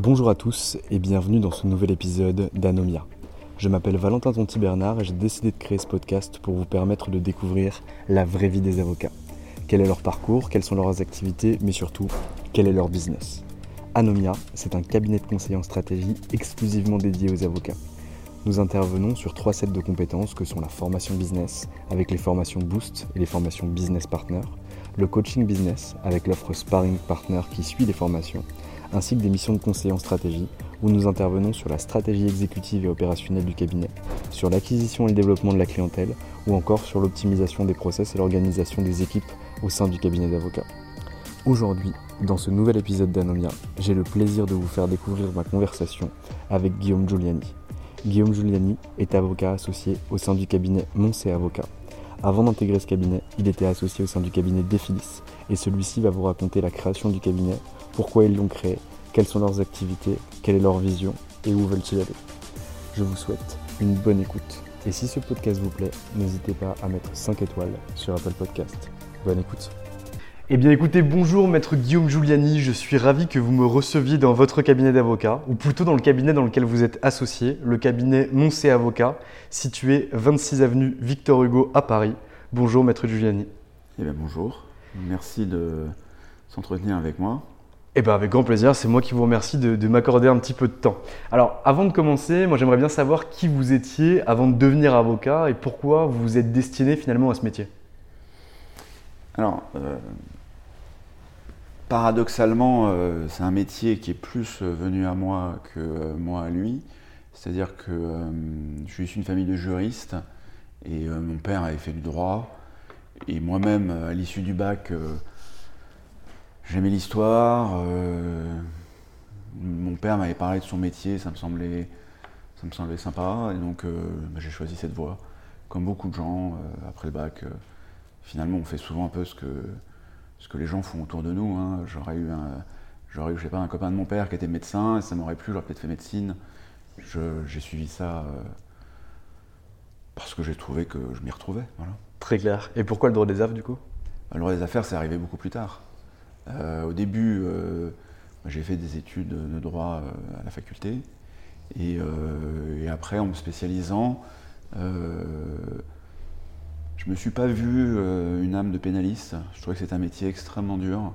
Bonjour à tous et bienvenue dans ce nouvel épisode d'Anomia. Je m'appelle Valentin Tonti Bernard et j'ai décidé de créer ce podcast pour vous permettre de découvrir la vraie vie des avocats. Quel est leur parcours, quelles sont leurs activités, mais surtout, quel est leur business? Anomia, c'est un cabinet de conseil en stratégie exclusivement dédié aux avocats. Nous intervenons sur trois sets de compétences que sont la formation business avec les formations Boost et les formations Business Partner, le coaching business avec l'offre Sparring Partner qui suit les formations, ainsi que des missions de conseil en stratégie où nous intervenons sur la stratégie exécutive et opérationnelle du cabinet, sur l'acquisition et le développement de la clientèle ou encore sur l'optimisation des process et l'organisation des équipes au sein du cabinet d'avocats. Aujourd'hui, dans ce nouvel épisode d'Anomia, j'ai le plaisir de vous faire découvrir ma conversation avec Guillaume Giuliani. Guillaume Giuliani est avocat associé au sein du cabinet Moncé Avocat. Avant d'intégrer ce cabinet, il était associé au sein du cabinet Defilis et celui-ci va vous raconter la création du cabinet, pourquoi ils l'ont créé, quelles sont leurs activités, quelle est leur vision et où veulent-ils aller. Je vous souhaite une bonne écoute. Et si ce podcast vous plaît, n'hésitez pas à mettre 5 étoiles sur Apple Podcast. Bonne écoute. Eh bien écoutez, bonjour maître Guillaume Giuliani, je suis ravi que vous me receviez dans votre cabinet d'avocat, ou plutôt dans le cabinet dans lequel vous êtes associé, le cabinet Moncé Avocat, situé 26 avenue Victor Hugo à Paris. Bonjour maître Giuliani. Eh bien bonjour, merci de s'entretenir avec moi. Eh bien avec grand plaisir, c'est moi qui vous remercie de, de m'accorder un petit peu de temps. Alors avant de commencer, moi j'aimerais bien savoir qui vous étiez avant de devenir avocat et pourquoi vous vous êtes destiné finalement à ce métier. Alors, euh, paradoxalement, euh, c'est un métier qui est plus euh, venu à moi que moi à lui. C'est-à-dire que je suis issu d'une famille de juristes et mon père avait fait du droit. Et moi-même, à l'issue du bac, j'aimais l'histoire. euh, mon père m'avait parlé de son métier, ça me semblait, ça me semblait sympa. Et donc, euh, bah, j'ai choisi cette voie. Comme beaucoup de gens, euh, après le bac, finalement, on fait souvent un peu ce que, ce que les gens font autour de nous. hein. J'aurais eu, un, j'aurais eu, je sais pas, un copain de mon père qui était médecin, et ça m'aurait plu, j'aurais peut-être fait médecine. Je- j'ai suivi ça parce que j'ai trouvé que je m'y retrouvais. Voilà. Très clair. Et pourquoi le droit des affaires du coup? Le droit des affaires, c'est arrivé beaucoup plus tard. Euh, au début, euh, j'ai fait des études de droit euh, à la faculté. Et, après, en me spécialisant, je me suis pas vu une âme de pénaliste. Je trouvais que c'était un métier extrêmement dur.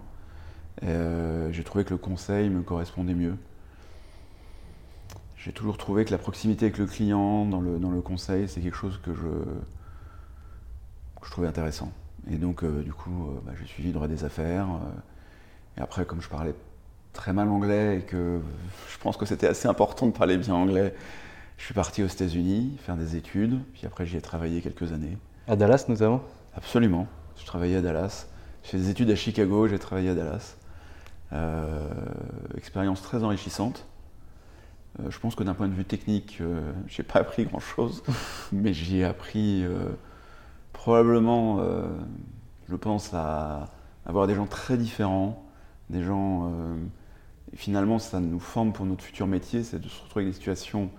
J'ai trouvé que le conseil me correspondait mieux. J'ai toujours trouvé que la proximité avec le client dans le, dans le conseil, c'est quelque chose que je, que je trouvais intéressant. Et donc, du coup, bah, j'ai suivi droit des affaires. Et après, comme je parlais très mal anglais et que je pense que c'était assez important de parler bien anglais, je suis parti aux États-Unis faire des études. Puis après, j'y ai travaillé quelques années. À Dallas notamment? Absolument. Je travaillais à Dallas. J'ai fait des études à Chicago, j'ai travaillé à Dallas. Euh, expérience très enrichissante. Euh, je pense que d'un point de vue technique, euh, j'ai pas appris grand-chose, mais j'y ai appris euh, probablement, je pense, à avoir des gens très différents, des gens. et finalement, ça nous forme pour notre futur métier, c'est de se retrouver avec des situations,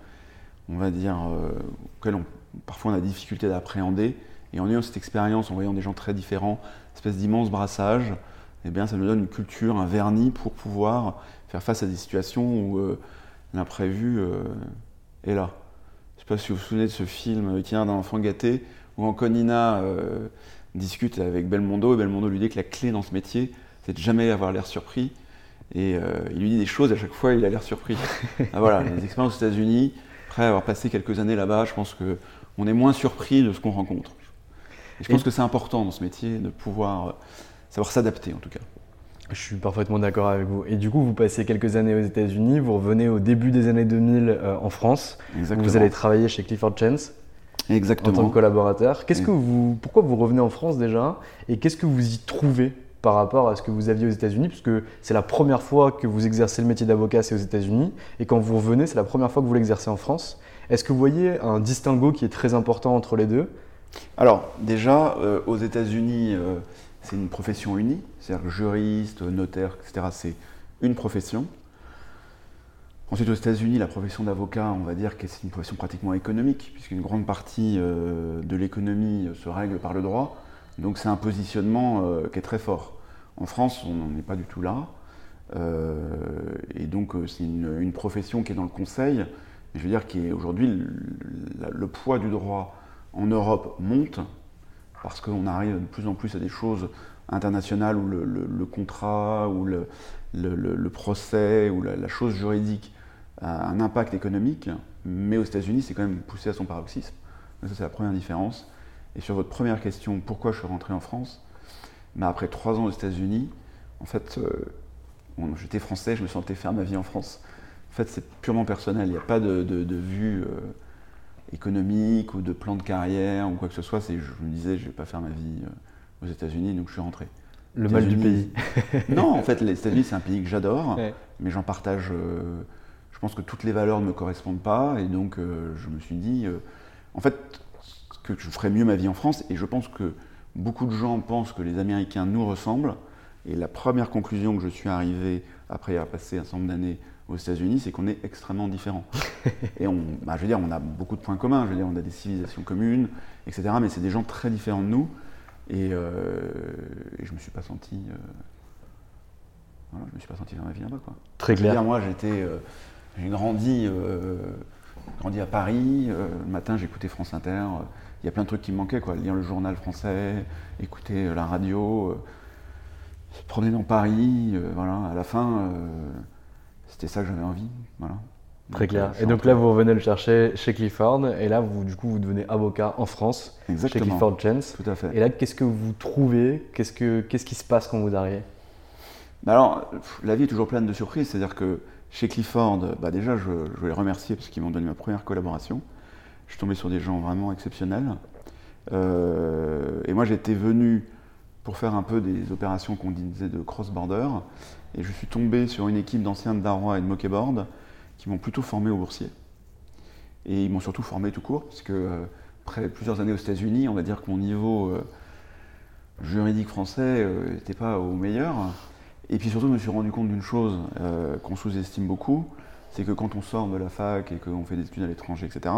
on va dire, auxquelles parfois on a des difficultés d'appréhender. Et en ayant cette expérience, en voyant des gens très différents, espèce d'immense brassage, eh bien, ça nous donne une culture, un vernis pour pouvoir faire face à des situations où l'imprévu est là. Je ne sais pas si vous vous souvenez de ce film Itinéraire d'un enfant gâté, où Anconina euh, discute avec Belmondo, et Belmondo lui dit que la clé dans ce métier, c'est de jamais avoir l'air surpris. Et euh, il lui dit des choses, à chaque fois, il a l'air surpris. ah, voilà, les expériences aux États-Unis, après avoir passé quelques années là-bas, je pense qu'on est moins surpris de ce qu'on rencontre. Et je pense que c'est important dans ce métier de pouvoir euh, savoir s'adapter, en tout cas. Je suis parfaitement d'accord avec vous. Et du coup, vous passez quelques années aux États-Unis, vous revenez au début des années 2000 euh, en France. Exactement. Vous allez travailler chez Clifford Chance. Exactement. En tant que collaborateur. Qu'est-ce que vous, pourquoi vous revenez en France déjà? Et qu'est-ce que vous y trouvez? Par rapport à ce que vous aviez aux États-Unis Puisque c'est la première fois que vous exercez le métier d'avocat, c'est aux États-Unis. Et quand vous revenez, c'est la première fois que vous l'exercez en France. Est-ce que vous voyez un distinguo qui est très important entre les deux? Alors, déjà, euh, aux États-Unis, euh, c'est une profession unie, c'est-à-dire juriste, notaire, etc. C'est une profession. Ensuite, aux États-Unis, la profession d'avocat, on va dire que c'est une profession pratiquement économique, puisqu'une grande partie euh, de l'économie se règle par le droit. Donc c'est un positionnement qui est très fort. En France, on n'en est pas du tout là. Euh, et donc c'est une, profession qui est dans le conseil, je veux dire qu'aujourd'hui, le, le poids du droit en Europe monte, parce qu'on arrive de plus en plus à des choses internationales où le, contrat, ou le, procès, ou la, chose juridique a un impact économique, mais aux États-Unis, c'est quand même poussé à son paroxysme. ça, c'est la première différence. Et sur votre première question, pourquoi je suis rentré en France bah, Après trois ans aux États-Unis, en fait, euh, j'étais français, je me sentais faire ma vie en France. En fait, c'est purement personnel, il n'y a pas de, vue. Euh, économique ou de plan de carrière ou quoi que ce soit. C'est, je me disais, je vais pas faire ma vie euh, aux États-Unis, donc je suis rentré. Le mal du pays. non, en fait, les États-Unis, c'est un pays que j'adore, mais j'en partage. Je pense que toutes les valeurs ne me correspondent pas, et donc je me suis dit, en fait, que je ferais mieux ma vie en France, et je pense que beaucoup de gens pensent que les Américains nous ressemblent. Et la première conclusion que je suis arrivé après avoir passé un certain nombre d'années aux États-Unis, c'est qu'on est extrêmement différents. et on, bah, je veux dire, on a beaucoup de points communs, je veux dire, on a des civilisations communes, etc. Mais c'est des gens très différents de nous. Et, euh, je me suis pas senti. Euh, voilà, je me suis pas senti dans ma vie là-bas. Quoi. Très clair. Dire, moi, j'étais, euh, j'ai grandi, grandi à Paris. le matin, j'écoutais France Inter. Il y a plein de trucs qui me manquaient, quoi. Lire le journal français, écouter la radio, se promener dans Paris. voilà, à la fin c'était ça que j'avais envie. Voilà. Très clair. Euh, et donc là, vous revenez le chercher chez Clifford, et là, vous, du coup, vous devenez avocat en France, chez Clifford Chance. Tout à fait. Et là, qu'est-ce que vous trouvez? Qu'est-ce, que, qu'est-ce qui se passe quand vous arrivez? Alors, la vie est toujours pleine de surprises. C'est-à-dire que chez Clifford, bah déjà, je, je les remercier parce qu'ils m'ont donné ma première collaboration. Je suis tombé sur des gens vraiment exceptionnels. Euh, et moi, j'étais venu pour faire un peu des opérations qu'on disait de cross-border. Et je suis tombé sur une équipe d'anciens de Darrois et de Moquet-Board qui m'ont plutôt formé au boursier. Et ils m'ont surtout formé tout court, parce que euh, après plusieurs années aux États-Unis, on va dire que mon niveau euh, juridique français n'était pas au meilleur. Et puis surtout, je me suis rendu compte d'une chose qu'on sous-estime beaucoup, c'est que quand on sort de la fac et qu'on fait des études à l'étranger, etc.,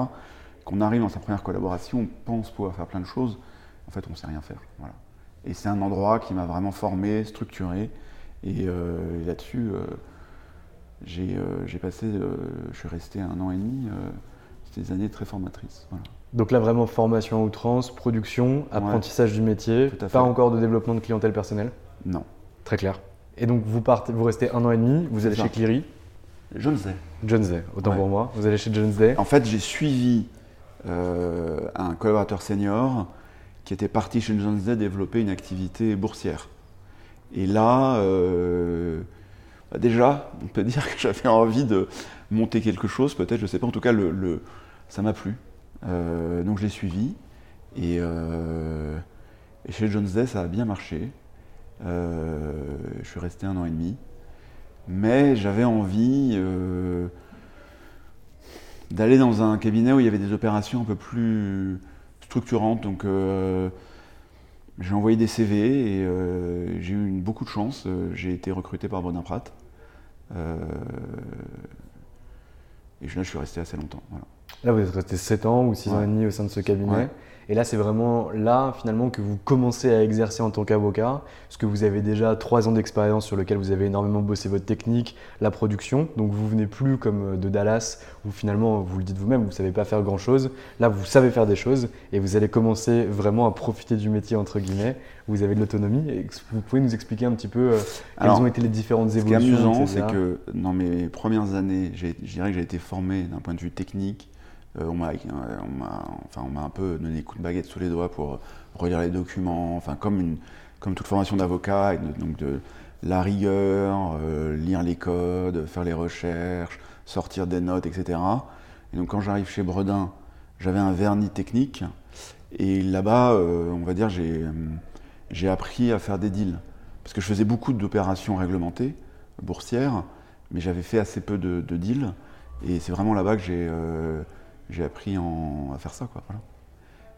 qu'on arrive dans sa première collaboration, on pense pouvoir faire plein de choses. En fait, on ne sait rien faire. Voilà. Et c'est un endroit qui m'a vraiment formé, structuré. Et, euh, là-dessus, euh, euh, j'ai passé, je suis resté un an et demi. C'était des années très formatrices. Donc là, vraiment formation à outrance, production, apprentissage du métier, pas encore de développement de clientèle personnelle? Non. Très clair. Et donc vous partez, vous restez un an et demi, vous allez chez Cleary? Jones Day. Jones Day, autant pour moi. Vous allez chez Jones Day. En fait, j'ai suivi un collaborateur senior qui était parti chez Jones Day développer une activité boursière. Et là, euh, bah, déjà, on peut dire que j'avais envie de monter quelque chose, peut-être, je ne sais pas, en tout cas, le, ça m'a plu. Euh, donc je l'ai suivi. Euh, et, chez Jones Day, ça a bien marché. je suis resté un an et demi. Mais j'avais envie d'aller dans un cabinet où il y avait des opérations un peu plus structurantes. Donc j'ai envoyé des CV et euh, j'ai eu beaucoup de chance. Euh, j'ai été recruté par Bredin Pratt. Euh, et là, je suis resté assez longtemps. Là, vous êtes resté 7 ans ou 6 ans et demi au sein de ce cabinet. Et là, c'est vraiment là, finalement, que vous commencez à exercer en tant qu'avocat, parce que vous avez déjà trois ans d'expérience sur lequel vous avez énormément bossé votre technique, la production. Donc, vous venez plus comme euh, de Dallas, où finalement, vous le dites vous-même, vous ne savez pas faire grand-chose. Là, vous savez faire des choses et vous allez commencer vraiment à profiter du métier, entre guillemets. Vous avez de l'autonomie. Vous pouvez nous expliquer un petit peu euh, quelles ont été les différentes évolutions Ce qui est amusant, c'est que dans mes premières années, je dirais que j'ai été formé d'un point de vue technique on m'a enfin, un peu donné des coups de baguette sous les doigts pour relire les documents, enfin, comme, une, comme toute formation d'avocat, donc de la rigueur, euh, lire les codes, faire les recherches, sortir des notes, etc. Et donc quand j'arrive chez Bredin, j'avais un vernis technique, et là-bas, euh, on va dire, j'ai appris à faire des deals. Parce que je faisais beaucoup d'opérations réglementées, boursières, mais j'avais fait assez peu de, deals. Et c'est vraiment là-bas que j'ai j'ai appris à faire ça.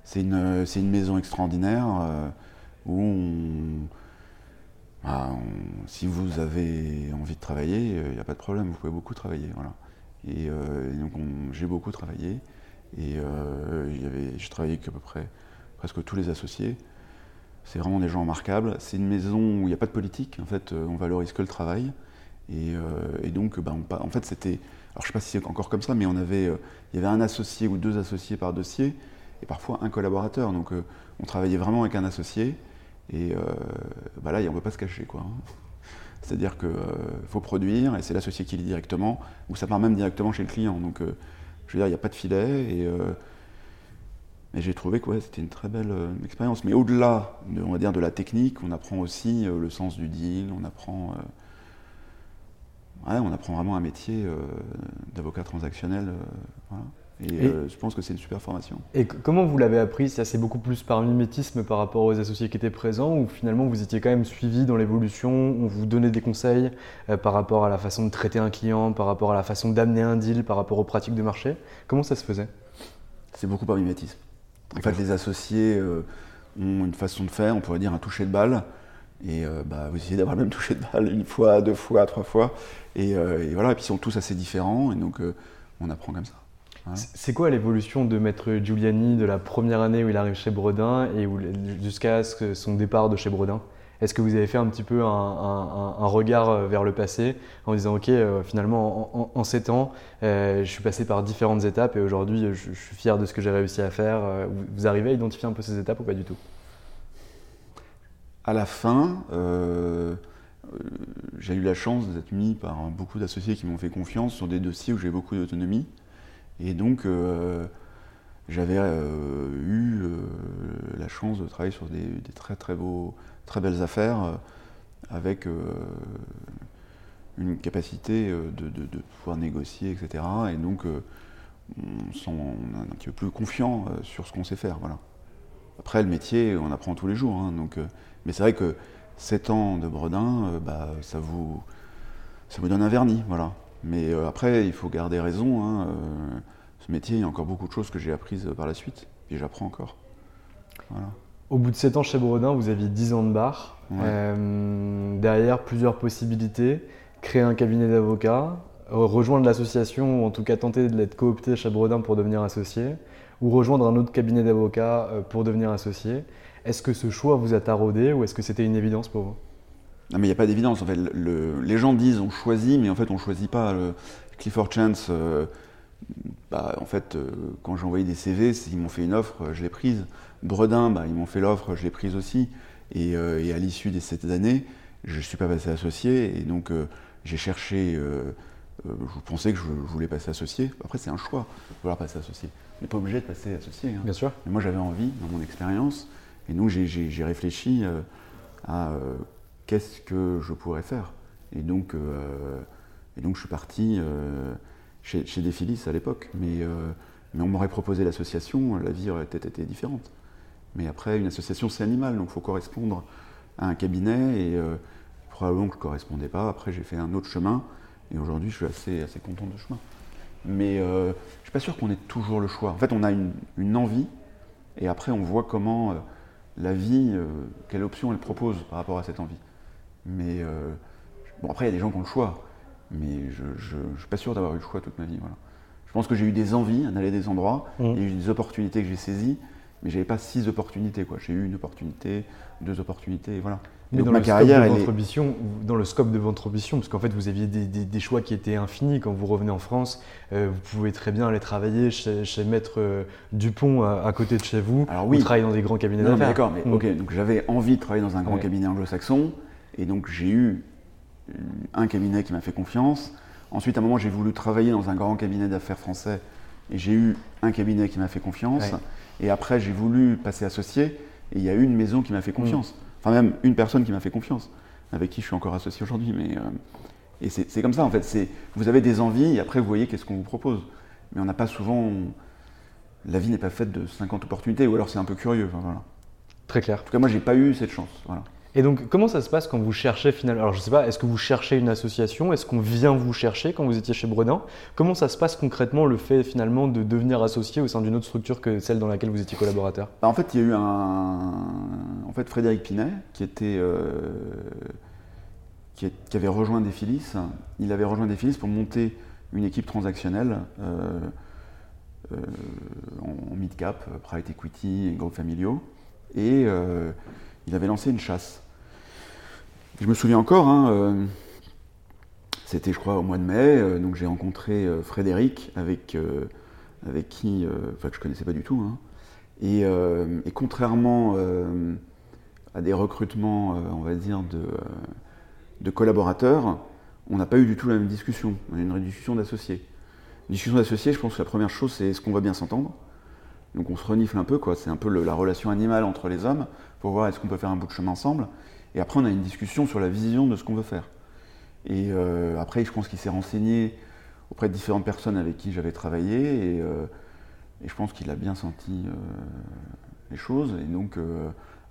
C'est une, maison extraordinaire euh, où bah, si vous avez envie de travailler, il euh, n'y a pas de problème, vous pouvez beaucoup travailler. Euh, j'ai beaucoup travaillé et je travaillais avec à peu près presque tous les associés. C'est vraiment des gens remarquables. C'est une maison où il n'y a pas de politique. En fait, on valorise que le travail. Et, donc, bah, en fait, c'était alors je ne sais pas si c'est encore comme ça, mais on avait, euh, il y avait un associé ou deux associés par dossier, et parfois un collaborateur. Donc euh, on travaillait vraiment avec un associé, et euh, bah là, on ne peut pas se cacher. quoi. Hein. C'est-à-dire qu'il faut produire, et c'est l'associé qui lit directement, ou ça part même directement chez le client. Donc je veux dire, il n'y a pas de filet, et, j'ai trouvé que c'était une très belle expérience. Mais au-delà, de, on va dire, de la technique, on apprend aussi le sens du deal, on apprend on apprend vraiment un métier euh, d'avocat transactionnel. Euh, et, euh, je pense que c'est une super formation. Et comment vous l'avez appris? Ça, c'est beaucoup plus par mimétisme par rapport aux associés qui étaient présents ou finalement vous étiez quand même suivi dans l'évolution? On vous donnait des conseils par rapport à la façon de traiter un client, par rapport à la façon d'amener un deal, par rapport aux pratiques de marché? Comment ça se faisait? C'est beaucoup par mimétisme. En fait, les associés ont une façon de faire, on pourrait dire un toucher de balle. Et bah, vous essayez d'avoir le même toucher de balle une fois, deux fois, trois fois. Euh, et, voilà, et puis ils sont tous assez différents, et donc euh, on apprend comme ça. C'est quoi l'évolution de Maître Giuliani de la première année où il arrive chez Bredin et jusqu'à son départ de chez Bredin? Est-ce que vous avez fait un petit peu un, regard euh, vers le passé en disant ok finalement en, sept ans je suis passé par différentes étapes et aujourd'hui je, suis fier de ce que j'ai réussi à faire. Vous, arrivez à identifier un peu ces étapes ou pas du tout? À la fin, euh, j'ai eu la chance d'être mis par beaucoup d'associés qui m'ont fait confiance sur des dossiers où j'ai beaucoup d'autonomie. Et donc, euh, j'avais euh, eu la chance de travailler sur des, très très beaux, très belles affaires avec une capacité de, pouvoir négocier, etc. Et donc, on, sent, un petit peu plus confiant sur ce qu'on sait faire. Voilà. Après, le métier, on apprend tous les jours. Hein, donc, mais c'est vrai que 7 ans de Bredin, euh, bah, ça, vous, ça vous donne un vernis. Voilà. Mais euh, après, il faut garder raison. Hein, euh, ce métier, il y a encore beaucoup de choses que j'ai apprises par la suite. Et j'apprends encore. Au bout de 7 ans chez Bredin, vous aviez 10 ans de bar. derrière, plusieurs possibilités. Créer un cabinet d'avocats, rejoindre l'association, ou en tout cas tenter d'être coopté chez Bredin pour devenir associé, ou rejoindre un autre cabinet d'avocats pour devenir associé. Est-ce que ce choix vous a taraudé ou est-ce que c'était une évidence pour vous? Non, mais il n'y a pas d'évidence. En fait, les gens disent on choisit, mais en fait, on ne choisit pas. Clifford Chance, euh, bah, en fait, euh, quand j'ai envoyé des CV, ils m'ont fait une offre, je l'ai prise. Bredin, bah, ils m'ont fait l'offre, je l'ai prise aussi. Et, euh, à l'issue des sept années, je ne suis pas passé associé. Et donc, j'ai cherché. je pensais que je, voulais passer associé. Après, c'est un choix, vouloir passer associé. On n'est pas obligé de passer associé. Hein. Bien sûr. Mais moi, j'avais envie, dans mon expérience, et donc j'ai réfléchi euh, à euh, qu'est-ce que je pourrais faire. Et donc, euh, et donc je suis parti chez, chez à l'époque. Mais, mais on m'aurait proposé l'association, la vie aurait peut-être été différente. Mais après, une association, c'est animal, donc il faut correspondre à un cabinet. Et probablement que je ne correspondais pas. Après, j'ai fait un autre chemin. Et aujourd'hui, je suis assez, assez content de ce chemin. Mais je ne suis pas sûr qu'on ait toujours le choix. En fait, on a une, une, envie. Et après, on voit comment la vie, quelle option elle propose par rapport à cette envie. Mais bon, après, il y a des gens qui ont le choix, mais je ne suis pas sûr d'avoir eu le choix toute ma vie. Voilà. Je pense que j'ai eu des envies d'aller des endroits, mmh. il y a eu des opportunités que j'ai saisies, mais j'avais pas six opportunités. J'ai eu une opportunité, deux opportunités, et voilà. Mais dans ma le carrière, scope de votre ambition, dans le scope de votre ambition, parce qu'en fait vous aviez des, choix qui étaient infinis quand vous revenez en France, euh, vous pouvez très bien aller travailler chez, Maître euh, Dupont à, côté de chez vous, Alors, oui. ou travailler dans des grands cabinets d'affaires. D'accord, mais mmh. ok, donc j'avais envie de travailler dans un grand cabinet anglo-saxon, et donc j'ai eu un cabinet qui m'a fait confiance. Ensuite, à un moment, j'ai voulu travailler dans un grand cabinet d'affaires français, et j'ai eu un cabinet qui m'a fait confiance. Et après, j'ai voulu passer associé, et il y a une maison qui m'a fait confiance. Mmh enfin même une personne qui m'a fait confiance, avec qui je suis encore associé aujourd'hui. Mais euh, et c'est comme ça en fait. Vous avez des envies et après vous voyez qu'est-ce qu'on vous propose. Mais on n'a pas souvent. La vie n'est pas faite de 50 opportunités, ou alors c'est un peu curieux. voilà. Très clair. En tout cas, moi, j'ai pas eu cette chance. Voilà. Et donc, comment ça se passe quand vous cherchez finalement Alors, je ne sais pas, est-ce que vous cherchez une association? Est-ce qu'on vient vous chercher quand vous étiez chez Bredin Comment ça se passe concrètement le fait finalement de devenir associé au sein d'une autre structure que celle dans laquelle vous étiez collaborateur? Bah, En fait, il y a eu un. En fait, Frédéric Pinet, qui était. Euh, qui, avait rejoint Defilis. Il avait rejoint Defilis pour monter une équipe transactionnelle euh, euh, en, mid-cap, private equity et groupes familiaux. Et il avait lancé une chasse. Je me souviens encore, hein, euh, c'était je crois au mois de mai, euh, donc j'ai rencontré euh, Frédéric avec, avec qui, enfin que je connaissais pas du tout, hein. et, contrairement à des recrutements, on va dire, de, de collaborateurs, on n'a pas eu du tout la même discussion, on a eu une discussion d'associés. discussion d'associés, je pense que la première chose c'est est-ce qu'on va bien s'entendre? Donc on se renifle un peu, quoi. C'est un peu la relation animale entre les hommes pour voir est-ce qu'on peut faire un bout de chemin ensemble. Et après, on a une discussion sur la vision de ce qu'on veut faire. Et euh, après, je pense qu'il s'est renseigné auprès de différentes personnes avec qui j'avais travaillé. Et, euh, je pense qu'il a bien senti euh, les choses. Et donc,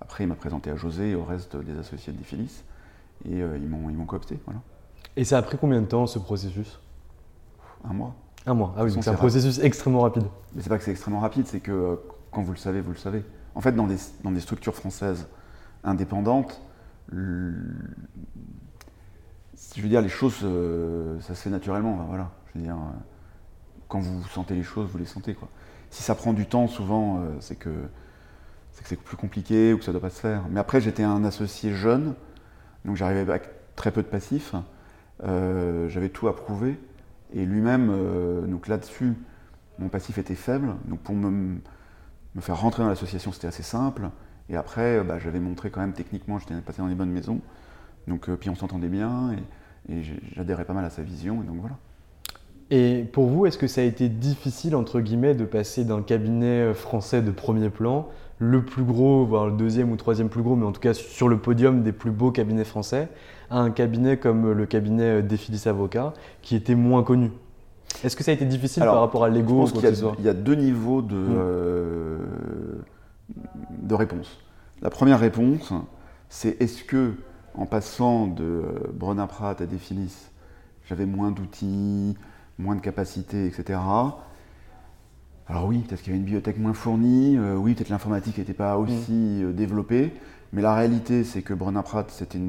après, il m'a présenté à José et au reste des associés de Défilis. Et ils m'ont coopté. Voilà. Et ça a pris combien de temps ce processus? Un mois. Un mois, ah oui, c'est un processus extrêmement rapide. Mais c'est pas que c'est extrêmement rapide, c'est que euh, quand vous le savez, vous le savez. En fait, dans des, dans des structures françaises indépendantes, je veux dire, les choses, euh, ça se fait naturellement. voilà. Je veux dire, euh, quand vous sentez les choses, vous les sentez. Quoi. Si ça prend du temps, souvent, c'est que c'est que c'est plus compliqué ou que ça ne doit pas se faire. Mais après, j'étais un associé jeune, donc j'arrivais avec très peu de passifs. J'avais tout approuvé. Et lui-même, euh, donc là-dessus, mon passif était faible. Donc pour me, faire rentrer dans l'association, c'était assez simple. Et après, bah, j'avais montré quand même techniquement, j'étais passé dans les bonnes maisons. Donc, euh, puis on s'entendait bien et, et j'adhérais pas mal à sa vision. Et donc voilà. Et pour vous, est-ce que ça a été difficile, entre guillemets, de passer d'un cabinet euh, français de premier plan, le plus gros, voire le deuxième ou troisième plus gros, mais en tout cas sur le podium des plus beaux cabinets français, à un cabinet comme le cabinet Défilis Avocat, qui était moins connu Est-ce que ça a été difficile par rapport à l'ego Je pense qu'il y, a deux niveaux de, hmm. euh, de réponse. La première réponse, c'est est-ce que en passant de Brenna Pratt à Défilis, j'avais moins d'outils, moins de capacités, etc. Alors oui, peut-être qu'il y avait une bibliothèque moins fournie, euh, oui, peut-être l'informatique n'était pas aussi mm. euh, développée, mais la réalité, c'est que Brenna Pratt, c'était,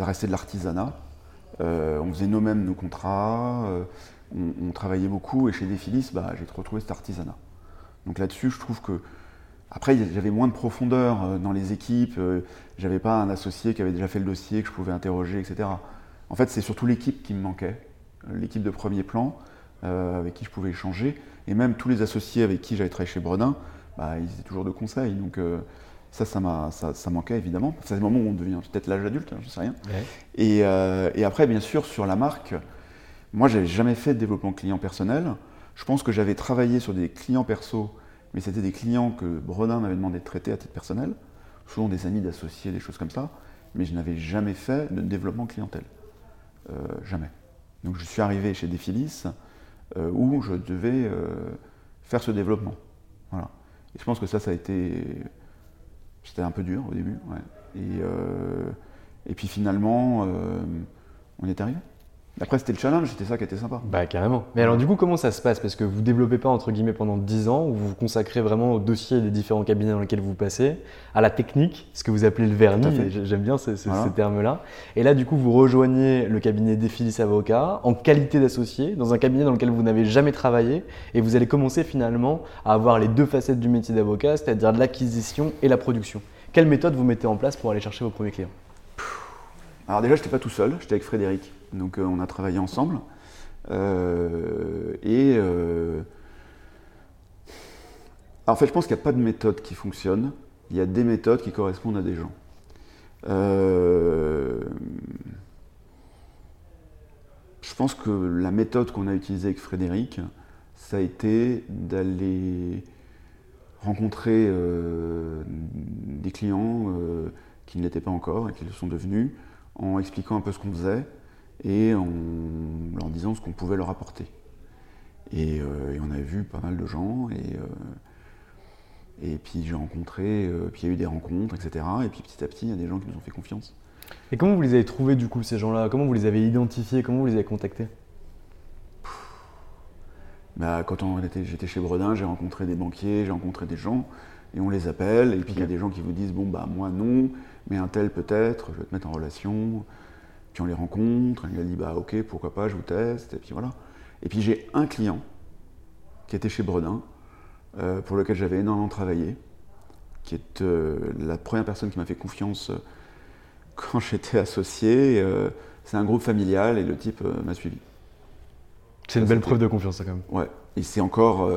resté de l'artisanat. Euh, on faisait nous-mêmes nos contrats, on, travaillait beaucoup, et chez Defilis, bah, j'ai retrouvé cet artisanat. Donc là-dessus, je trouve que. Après, j'avais moins de profondeur dans les équipes, j'avais pas un associé qui avait déjà fait le dossier, que je pouvais interroger, etc. En fait, c'est surtout l'équipe qui me manquait l'équipe de premier plan euh, avec qui je pouvais échanger, et même tous les associés avec qui j'avais travaillé chez Bredin, bah, ils étaient toujours de conseil. Donc euh, ça, ça, ça, manquait évidemment. C'est le moment où on devient peut-être l'âge adulte, hein, je ne sais rien. Euh, et, après, bien sûr, sur la marque, moi, j'avais jamais fait de développement client personnel. Je pense que j'avais travaillé sur des clients perso, mais c'était des clients que Bredin m'avait demandé de traiter à titre personnel, souvent des amis d'associés, des choses comme ça, mais je n'avais jamais fait de développement clientèle. jamais. Donc je suis arrivé chez Defilis euh, où je devais euh, faire ce développement. Voilà. Et je pense que ça, ça a été. C'était un peu dur au début. Et, euh, et puis finalement, on est arrivé. Après, c'était le challenge, c'était ça qui était sympa. Bah carrément. Mais alors du coup, comment ça se passe? Parce que vous développez pas entre guillemets pendant 10 ans, ou vous vous consacrez vraiment au dossier des différents cabinets dans lesquels vous passez, à la technique, ce que vous appelez le vernis, j'aime bien ce, ce, Voilà. ces termes-là. Et là, du coup, vous rejoignez le cabinet Défilis Avocat en qualité d'associé, dans un cabinet dans lequel vous n'avez jamais travaillé, et vous allez commencer finalement à avoir les deux facettes du métier d'avocat, c'est-à-dire l'acquisition et la production. Quelle méthode vous mettez en place pour aller chercher vos premiers clients? Alors déjà, j'étais pas tout seul, j'étais avec Frédéric. Donc euh, on a travaillé ensemble. Euh, et euh, en fait, je pense qu'il n'y a pas de méthode qui fonctionne. Il y a des méthodes qui correspondent à des gens. Je pense que la méthode qu'on a utilisée avec Frédéric, ça a été d'aller rencontrer des clients qui ne l'étaient pas encore et qui le sont devenus, en expliquant un peu ce qu'on faisait et en leur disant ce qu'on pouvait leur apporter. Et, euh, et on a vu pas mal de gens et, euh, et puis j'ai rencontré, euh, puis il y a eu des rencontres, etc. Et puis petit à petit, il y a des gens qui nous ont fait confiance. Et comment vous les avez trouvés du coup ces gens-là? Comment vous les avez identifiés? Comment vous les avez contactés? Bah, quand on était, j'étais chez Bredin, j'ai rencontré des banquiers, j'ai rencontré des gens, et on les appelle, et puis il y a des gens qui vous disent, bon, bah moi non, mais un tel peut-être, je vais te mettre en relation, puis on les rencontre, il a dit, bah ok, pourquoi pas, je vous teste, et puis voilà. Et puis j'ai un client qui était chez Bredin, euh, pour lequel j'avais énormément travaillé, qui est euh, la première personne qui m'a fait confiance euh, quand j'étais associé. c'est un groupe familial, et le type m'a suivi. C'est une belle preuve de confiance ça quand même. Ouais, et c'est encore,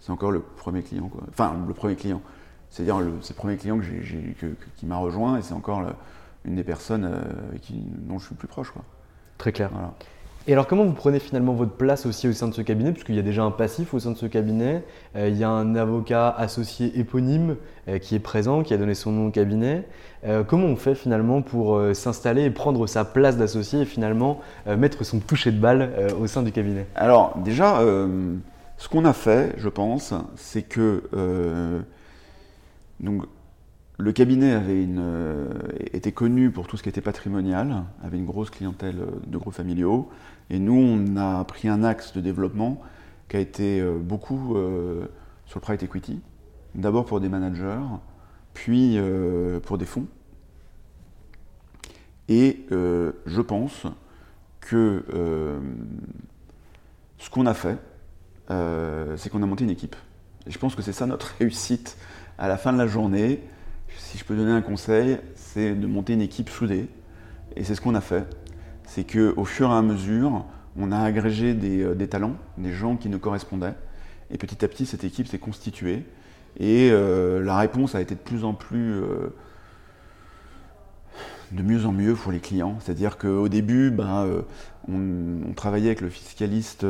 c'est encore le premier client, quoi. Enfin, le premier client. C'est-à-dire, c'est le premier client que j'ai, j'ai- que- que- qui m'a rejoint, et c'est encore le- une des personnes euh, qui, dont je suis le plus proche, quoi. Très clair. Voilà. Et alors comment vous prenez finalement votre place aussi au sein de ce cabinet? Puisqu'il y a déjà un passif au sein de ce cabinet, Euh, il y a un avocat associé éponyme euh, qui est présent, qui a donné son nom au cabinet. Comment on fait finalement pour s'installer et prendre sa place d'associé et finalement mettre son toucher de balle au sein du cabinet? Alors, déjà, ce qu'on a fait, je pense, c'est que donc, le cabinet avait une, euh, était connu pour tout ce qui était patrimonial, avait une grosse clientèle euh, de groupes familiaux, et nous, on a pris un axe de développement qui a été euh, beaucoup sur le private equity, d'abord pour des managers, puis pour des fonds. Et je pense que ce qu'on a fait, c'est qu'on a monté une équipe. Et je pense que c'est ça notre réussite à la fin de la journée. Si je peux donner un conseil, c'est de monter une équipe soudée. Et c'est ce qu'on a fait. C'est qu'au fur et à mesure, on a agrégé des, euh, des talents, des gens qui nous correspondaient. Et petit à petit, cette équipe s'est constituée. Et euh, la réponse a été de plus en plus euh, de mieux en mieux pour les clients. C'est-à-dire qu'au début, ben, on, travaillait avec le fiscaliste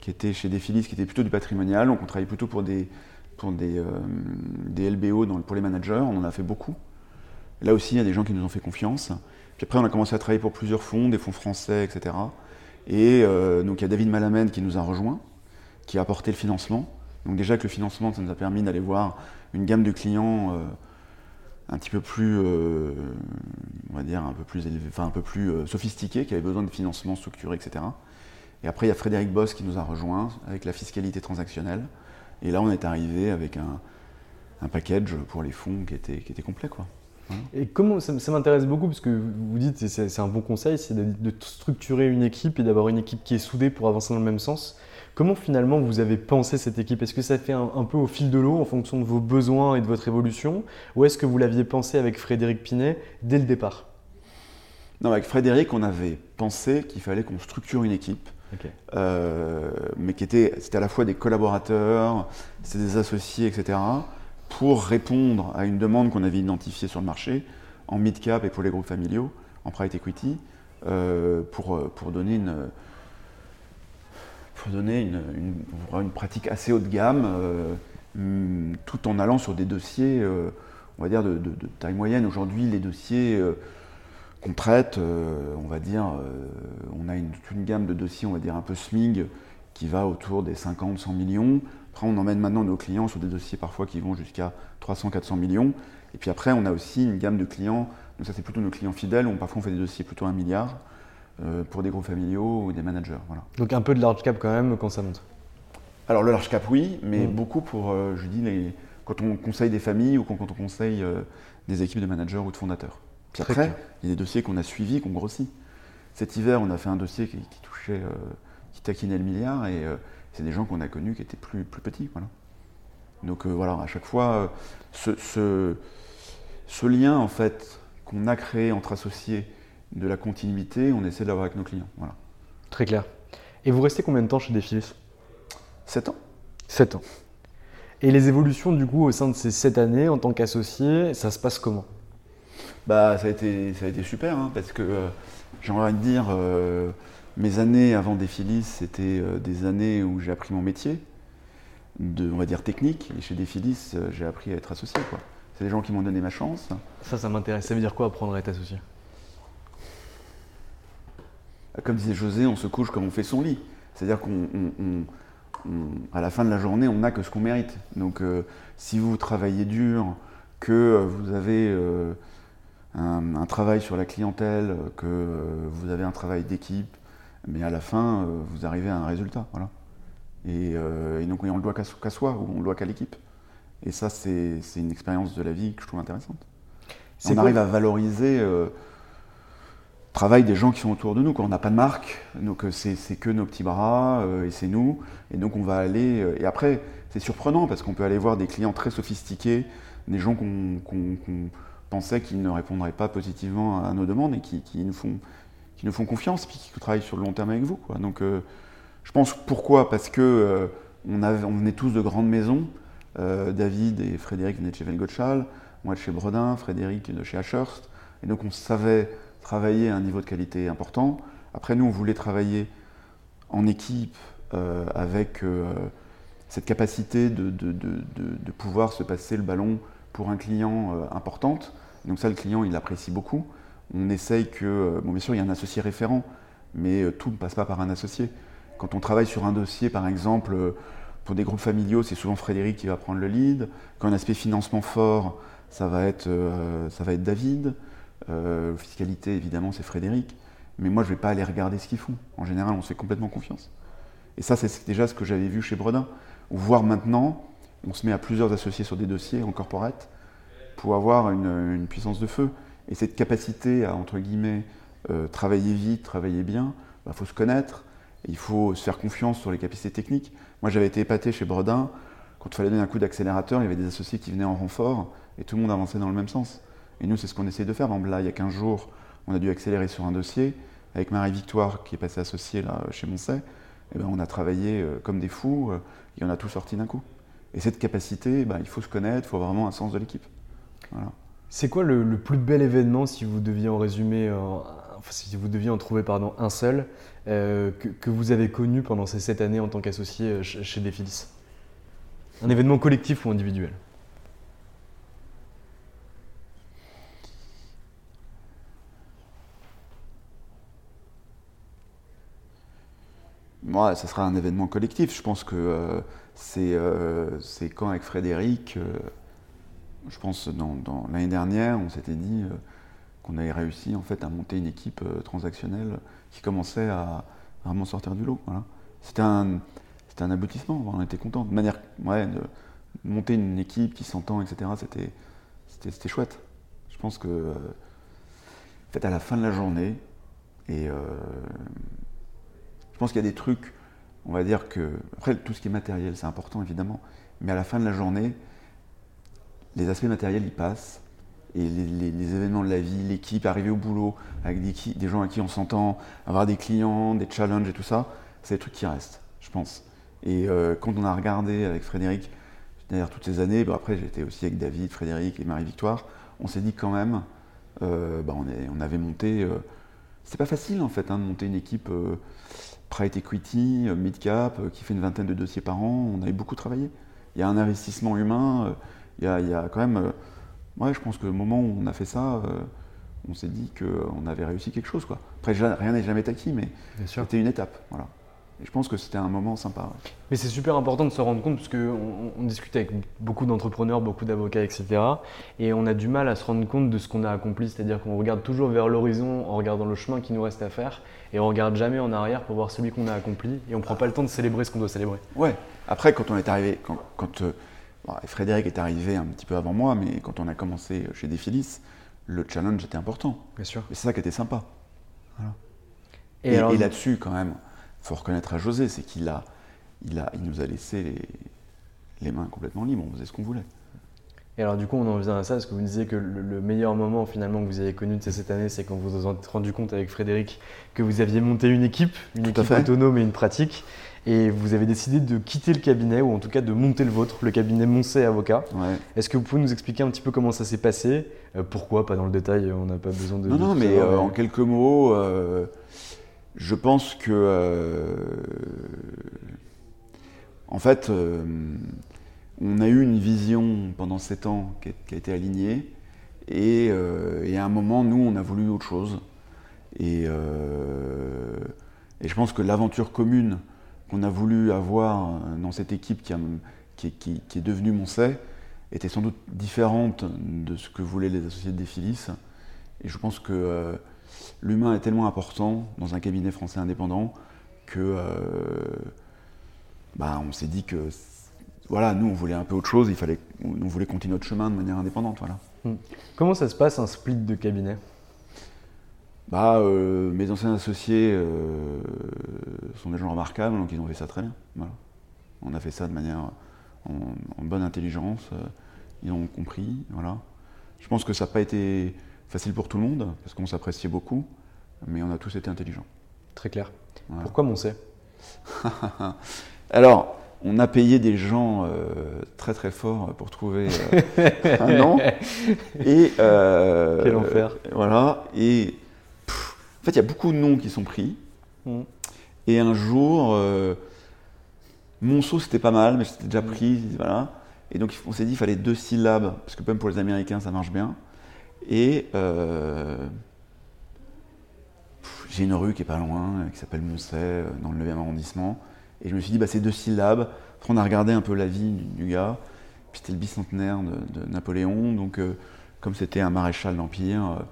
qui était chez Defilis, qui était plutôt du patrimonial. Donc on travaillait plutôt pour des, pour des, euh, LBO pour les managers. On en a fait beaucoup. Là aussi, il y a des gens qui nous ont fait confiance. Puis après, on a commencé à travailler pour plusieurs fonds, des fonds français, etc. Et euh, donc il y a David Malamène qui nous a rejoints, qui a apporté le financement. Donc déjà que le financement, ça nous a permis d'aller voir une gamme de clients euh, un petit peu plus, on va dire, un peu plus élevé, enfin un peu plus sophistiqués, qui avaient besoin de financement structuré, etc. Et après, il y a Frédéric Boss qui nous a rejoints avec la fiscalité transactionnelle. Et là, on est arrivé avec un, un package pour les fonds qui était, qui était complet, quoi. Et comment ça, ça m'intéresse beaucoup parce que vous dites et c'est c'est un bon conseil, c'est de, de structurer une équipe et d'avoir une équipe qui est soudée pour avancer dans le même sens. Comment finalement vous avez pensé cette équipe? Est-ce que ça fait un, un peu au fil de l'eau en fonction de vos besoins et de votre évolution? Ou est-ce que vous l'aviez pensé avec Frédéric Pinet dès le départ? Non, avec Frédéric, on avait pensé qu'il fallait qu'on structure une équipe, Euh, mais qui était, c'était à la fois des collaborateurs, c'était des associés, etc., pour répondre à une demande qu'on avait identifiée sur le marché, en mid-cap et pour les groupes familiaux, en private equity, euh, pour, euh, pour donner une pratique assez haut de gamme, hum, tout en allant sur des dossiers, on va dire, de, taille moyenne. Aujourd'hui, les dossiers qu'on traite, euh, on va dire, euh, on a une, toute une gamme de dossiers, on va dire, un peu SMIG, qui va autour des 50, 100 millions. Après, on emmène maintenant nos clients sur des dossiers parfois qui vont jusqu'à 300, 400 millions. Et puis après, on a aussi une gamme de clients, donc ça c'est plutôt nos clients fidèles, où parfois on fait des dossiers plutôt à un milliard. pour des groupes familiaux ou des managers. Voilà. Donc un peu de large cap quand même quand ça monte Alors le large cap oui, mais Mm. beaucoup pour, euh, je dis, les, quand on conseille des familles ou quand on conseille euh, des équipes de managers ou de fondateurs. Puis après, il y a des dossiers qu'on a suivis, qu'on grossit. Cet hiver, on a fait un dossier qui, qui touchait, euh, qui taquinait le milliard et euh, c'est des gens qu'on a connus qui étaient plus, plus petits. Voilà. Donc euh, voilà, à chaque fois, ce, ce- ce lien en fait qu'on a créé entre associés de la continuité, on essaie de l'avoir avec nos clients. Voilà. Très clair. Et vous restez combien de temps chez Defilis 7 ans 7 ans. Et les évolutions du coup au sein de ces 7 années en tant qu'associé, ça se passe comment? Bah, ça a été, ça a été super, hein, parce que euh, j'ai envie de dire, euh, mes années avant Défilis, c'était euh, des années où j'ai appris mon métier, de, on va dire technique, et chez Défilis, j'ai appris à être associé. quoi. C'est des gens qui m'ont donné ma chance. Ça, ça m'intéresse. Ça veut dire quoi apprendre à être associé? Comme disait José, on se couche comme on fait son lit. C'est-à-dire qu'à la fin de la journée, on n'a que ce qu'on mérite. Donc, si vous travaillez dur, que vous avez un, un travail sur la clientèle, euh, que euh, vous avez un travail d'équipe, mais à la fin, euh, vous arrivez à un résultat. Voilà. Et, euh, et donc, on ne le doit qu'à qu'à soi ou on le doit qu'à l'équipe. Et ça, c'est une expérience de la vie que je trouve intéressante. On arrive à valoriser euh, le travail des gens qui sont autour de nous. Quand on n'a pas de marque, donc c'est que nos petits bras euh, et c'est nous. Et donc on va aller. et après, c'est surprenant parce qu'on peut aller voir des clients très sophistiqués, des gens qu'on qu'on- pensait qu'ils ne répondraient pas positivement à nos demandes et qui, nous, font, qui nous font confiance puis qui travaillent sur le long terme avec vous. quoi. Donc euh, je pense pourquoi? Parce que euh, on, avait- on venait tous de grandes maisons. Euh, David et Frédéric venaient de chez Velgotschall, moi de chez Bredin, Frédéric de chez Ashurst. Et donc on savait travailler à un niveau de qualité important. Après nous, on voulait travailler en équipe avec cette capacité de- de- de pouvoir se passer le ballon pour un client euh, importante. Donc ça, le client, il apprécie beaucoup. On essaye que, euh, bon bien sûr, il y a un associé référent, mais euh, tout ne passe pas par un associé. Quand on travaille sur un dossier, par exemple, pour des groupes familiaux, c'est souvent Frédéric qui va prendre le lead. Quand un aspect financement fort, ça va être, David. Fiscalité, évidemment, c'est Frédéric. Mais moi, je ne vais pas aller regarder ce qu'ils font. En général, on se fait complètement confiance. Et ça, c'est déjà ce que j'avais vu chez Bredin. Voir maintenant, on se met à plusieurs associés sur des dossiers en corporate pour avoir une, puissance de feu. Et cette capacité à, entre guillemets, euh, travailler vite, travailler bien, il faut se connaître, il faut se faire confiance sur les capacités techniques. Moi, j'avais été épaté chez Bredin, quand il fallait donner un coup d'accélérateur, il y avait des associés qui venaient en renfort, et tout le monde avançait dans le même sens. Et nous, c'est ce qu'on essaie de faire. Il y a 15 jours, on a dû accélérer sur un dossier, avec Marie-Victoire, qui est passée associée là, chez Moncey, et ben, on a travaillé euh, comme des fous, euh, et on a tout sorti d'un coup. Et cette capacité, ben, il faut se connaître, il faut vraiment un sens de l'équipe. Voilà. C'est quoi le, le plus bel événement, si vous deviez en résumer, euh, enfin, si vous deviez en trouver pardon, un seul, euh, que, que vous avez connu pendant ces sept années en tant qu'associé euh, chez, Defilis Un événement collectif ou individuel? Moi, ça sera un événement collectif. Je pense que euh, c'est euh, c'est quand avec Frédéric, euh, je pense dans, l'année dernière, on s'était dit euh, qu'on avait réussi en fait à monter une équipe transactionnelle qui commençait à vraiment sortir du lot. Voilà. C'était un, aboutissement. On était content. De manière, ouais, de monter une équipe qui s'entend, etc. C'était, chouette. Je pense que, à la fin de la journée, et je pense qu'il y a des trucs, on va dire que. Après, tout ce qui est matériel, c'est important évidemment, mais à la fin de la journée, les aspects matériels, ils passent. Et les, événements de la vie, l'équipe, arriver au boulot avec des, gens à qui on s'entend, avoir des clients, des challenges et tout ça, c'est des trucs qui restent, je pense. Et euh, quand on a regardé avec Frédéric, derrière toutes ces années, bon, après j'étais aussi avec David, Frédéric et Marie-Victoire, on s'est dit quand même, euh, bah, on, avait monté. euh, c'est pas facile en fait hein, de monter une équipe private equity, euh, mid-cap, euh, qui fait une vingtaine de dossiers par an. On avait beaucoup travaillé. Il y a un investissement humain, euh, il, y a, il y a quand même. ouais, je pense que le moment où on a fait ça, on s'est dit qu'on avait réussi quelque chose. Quoi. Après, rien n'est jamais acquis, mais c'était une étape. Voilà. Et je pense que c'était un moment sympa. Mais c'est super important de se rendre compte parce qu'on on discute avec beaucoup d'entrepreneurs, beaucoup d'avocats, etc. Et on a du mal à se rendre compte de ce qu'on a accompli. C'est-à-dire qu'on regarde toujours vers l'horizon en regardant le chemin qui nous reste à faire et on regarde jamais en arrière pour voir celui qu'on a accompli et on prend pas le temps de célébrer ce qu'on doit célébrer. Ouais. Après, quand on est arrivé, quand, euh, Frédéric est arrivé un petit peu avant moi, mais quand on a commencé chez Defilis, le challenge était important. Bien sûr. Et c'est ça qui était sympa. Et, et là-dessus, quand même, faut reconnaître à José, c'est qu'il a, il a, il nous a laissé les, mains complètement libres, on faisait ce qu'on voulait. Et alors du coup, on en vient à ça, parce que vous disiez que le, meilleur moment finalement que vous avez connu de cette année, c'est quand vous vous êtes rendu compte avec Frédéric que vous aviez monté une équipe, une équipe autonome et une pratique, et vous avez décidé de quitter le cabinet, ou en tout cas de monter le vôtre, le cabinet Moncey Avocat. Est-ce que vous pouvez nous expliquer un petit peu comment ça s'est passé? Euh, Pourquoi? Pas dans le détail, on n'a pas besoin de... Non, non, mais euh, en quelques mots... Euh, je pense que, euh, en fait, euh, on a eu une vision pendant sept ans qui a, été alignée, euh, et, à un moment, nous, on a voulu autre chose. Et, je pense que l'aventure commune qu'on a voulu avoir dans cette équipe qui, est devenue Moncey était sans doute différente de ce que voulaient les associés de Défilis. Et je pense que l'humain est tellement important dans un cabinet français indépendant que euh, bah, on s'est dit que voilà, nous on voulait un peu autre chose, il fallait, on voulait continuer notre chemin de manière indépendante. Voilà. Hmm. Comment ça se passe un split de cabinet? Bah, euh, Mes anciens associés euh, sont des gens remarquables, donc ils ont fait ça très bien. On a fait ça de manière en, bonne intelligence, ils ont compris. Voilà. Je pense que ça n'a pas été facile pour tout le monde, parce qu'on s'appréciait beaucoup, mais on a tous été intelligents. Très clair. Pourquoi Moncey Alors, on a payé des gens euh, très très forts pour trouver euh, un nom. Et, euh, Quel enfer. Voilà. Et en fait, il y a beaucoup de noms qui sont pris. Mm. Et un jour, Monceau c'était pas mal, mais c'était déjà mm. pris. Voilà. Et donc on s'est dit qu'il fallait deux syllabes, parce que même pour les Américains ça marche bien. Et euh, j'ai une rue qui est pas loin, qui s'appelle Moncey, euh, dans le 9e arrondissement. Et je me suis dit, bah, c'est deux syllabes. on a regardé un peu la vie du, gars. Puis c'était le bicentenaire de, Napoléon. Donc, euh, comme c'était un maréchal d'Empire,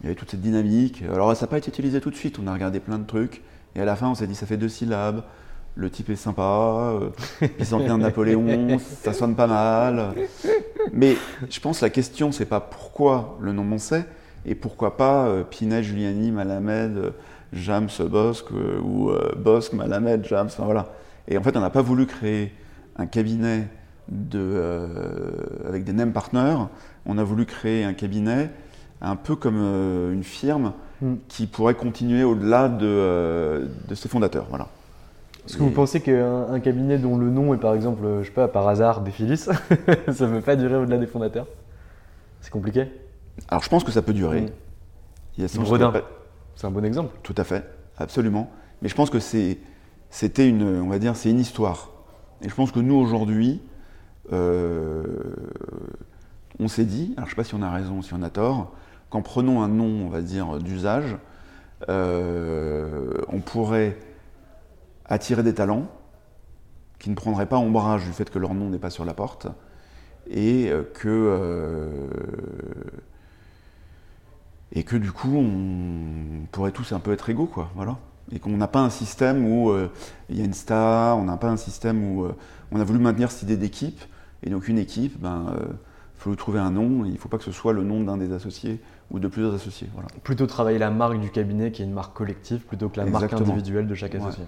il y avait toute cette dynamique. Alors, ça n'a pas été utilisé tout de suite. On a regardé plein de trucs. Et à la fin, on s'est dit, ça fait deux syllabes. Le type est sympa. bicentenaire de Napoléon, ça sonne pas mal. Mais je pense que la question, c'est pas pourquoi le nom Moncey, et pourquoi pas euh, Pinet, Giuliani, Malamed, euh, Jams, Bosque, euh, ou Bosque, Malamed, Jams, enfin voilà. Et en fait, on n'a pas voulu créer un cabinet de, avec des name partners, on a voulu créer un cabinet un peu comme une firme hmm. qui pourrait continuer au-delà de, de ses fondateurs. Voilà. Est-ce que vous pensez qu'un cabinet dont le nom est par exemple, je sais pas, par hasard, Défilis, ça ne peut pas durer au-delà des fondateurs? C'est compliqué? Alors je pense que ça peut durer. Mm. C'est un bon exemple. Tout à fait, absolument. Mais je pense que c'était une, on va dire, c'est une histoire. Et je pense que nous aujourd'hui, euh, on s'est dit, alors je ne sais pas si on a raison, si on a tort, qu'en prenant un nom, on va dire, d'usage, euh, on pourrait attirer des talents qui ne prendraient pas ombrage du fait que leur nom n'est pas sur la porte et euh, que euh, et que du coup on pourrait tous un peu être égaux quoi voilà. Et qu'on n'a pas un système où euh, il y a une star on n'a pas un système où on a voulu maintenir cette idée d'équipe et donc une équipe ben faut lui trouver un nom il ne faut pas que ce soit le nom d'un des associés ou de plusieurs associés voilà. plutôt travailler la marque du cabinet qui est une marque collective plutôt que la marque individuelle de chaque associé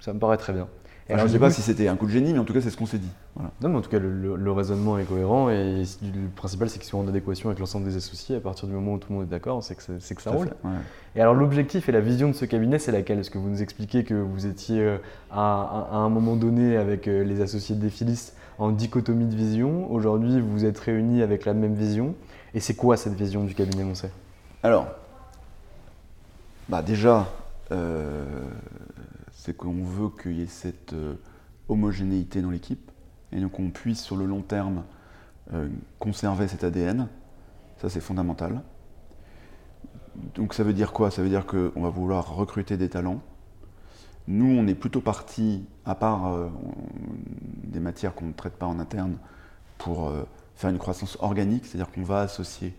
ça me paraît très bien. je ne sais pas si c'était un coup de génie, mais en tout cas, c'est ce qu'on s'est dit. Non, mais en tout cas, le, raisonnement est cohérent et le principal, c'est qu'ils soient en adéquation avec l'ensemble des associés. À partir du moment où tout le monde est d'accord, c'est que, que ça roule. Et alors, l'objectif et la vision de ce cabinet, c'est laquelle? Est-ce que vous nous expliquez que vous étiez euh, à, un moment donné avec euh, les associés de Défilis en dichotomie de vision? Aujourd'hui, vous êtes réunis avec la même vision. Et c'est quoi cette vision du cabinet Moncey? Alors, bah déjà, euh, c'est qu'on veut qu'il y ait cette euh, homogénéité dans l'équipe et donc on puisse sur le long terme euh, conserver cet ADN. Ça c'est fondamental. Donc ça veut dire quoi? Ça veut dire qu'on va vouloir recruter des talents nous, on est plutôt parti, à part euh, des matières qu'on ne traite pas en interne, pour faire une croissance organique, c'est-à-dire qu'on va associer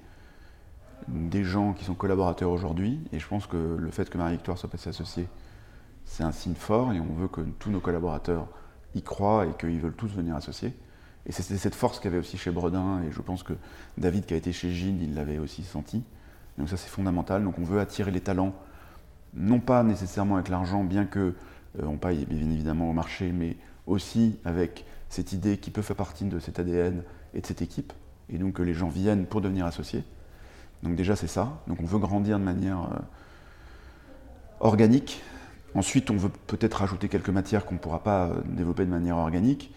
des gens qui sont collaborateurs aujourd'hui, et je pense que le fait que Marie-Victoire soit passée associée, c'est un signe fort, et on veut que tous nos collaborateurs y croient et qu'ils veulent tous venir associer. Et c'était cette force qu'il y avait aussi chez Bredin, et je pense que David qui a été chez Gilles, il l'avait aussi senti. Donc ça c'est fondamental, donc on veut attirer les talents non pas nécessairement avec l'argent, bien que euh, on paye bien évidemment au marché, mais aussi avec cette idée qui peut faire partie de cet ADN et de cette équipe, et donc que les gens viennent pour devenir associés. Donc déjà c'est ça, donc on veut grandir de manière euh, organique. Ensuite on veut peut-être rajouter quelques matières qu'on ne pourra pas euh, développer de manière organique,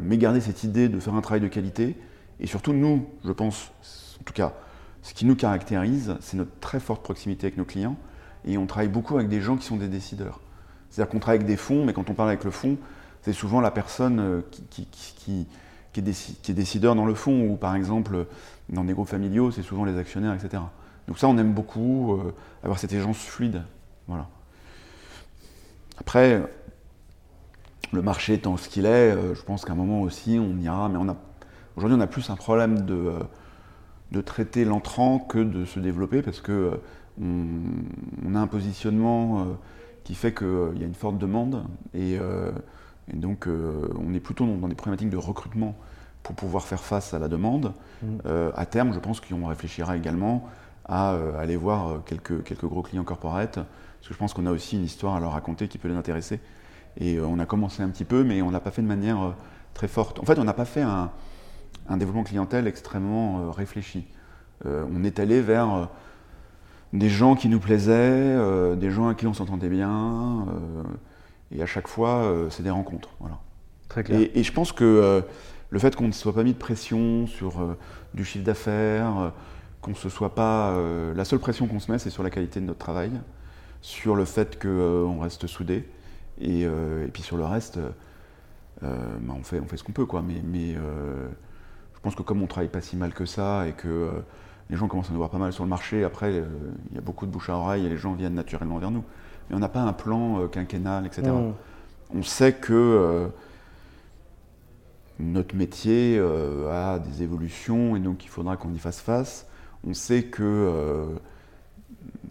mais garder cette idée de faire un travail de qualité, et surtout nous, je pense, en tout cas, ce qui nous caractérise, c'est notre très forte proximité avec nos clients, et on travaille beaucoup avec des gens qui sont des décideurs. C'est-à-dire qu'on travaille avec des fonds, mais quand on parle avec le fonds, c'est souvent la personne euh, qui, est décideur dans le fond, ou par exemple, dans des groupes familiaux, c'est souvent les actionnaires, etc. Donc ça, on aime beaucoup euh, avoir cette échange fluide. Voilà. Après, le marché étant ce qu'il est, euh, je pense qu'à un moment aussi, on ira, mais on a, aujourd'hui, on a plus un problème de, de traiter l'entrant que de se développer, parce que on, a un positionnement euh, qui fait qu'il euh, y a une forte demande et, euh, donc on est plutôt dans, des problématiques de recrutement pour pouvoir faire face à la demande. Mm. à terme, je pense qu'on réfléchira également à aller voir quelques, quelques gros clients corporate, parce que je pense qu'on a aussi une histoire à leur raconter qui peut les intéresser. Et on a commencé un petit peu, mais on l'a pas fait de manière très forte. En fait, on n'a pas fait un, un, développement clientèle extrêmement réfléchi. on est allé vers des gens qui nous plaisaient, euh, des gens avec qui on s'entendait bien. Euh, et à chaque fois, euh, c'est des rencontres. Voilà. Très clair. Et, je pense que le fait qu'on ne soit pas mis de pression sur du chiffre d'affaires, qu'on se soit pas. la seule pression qu'on se met, c'est sur la qualité de notre travail, sur le fait qu'on reste soudés. Et, puis sur le reste, bah, on, fait, on fait ce qu'on peut. Quoi. Mais, mais je pense que comme on travaille pas si mal que ça et que les gens commencent à nous voir pas mal sur le marché. Après, euh, il y a beaucoup de bouche à oreille et les gens viennent naturellement vers nous. Mais on n'a pas un plan euh, quinquennal, etc. Mm. On sait que euh, notre métier a des évolutions et donc il faudra qu'on y fasse face. On sait que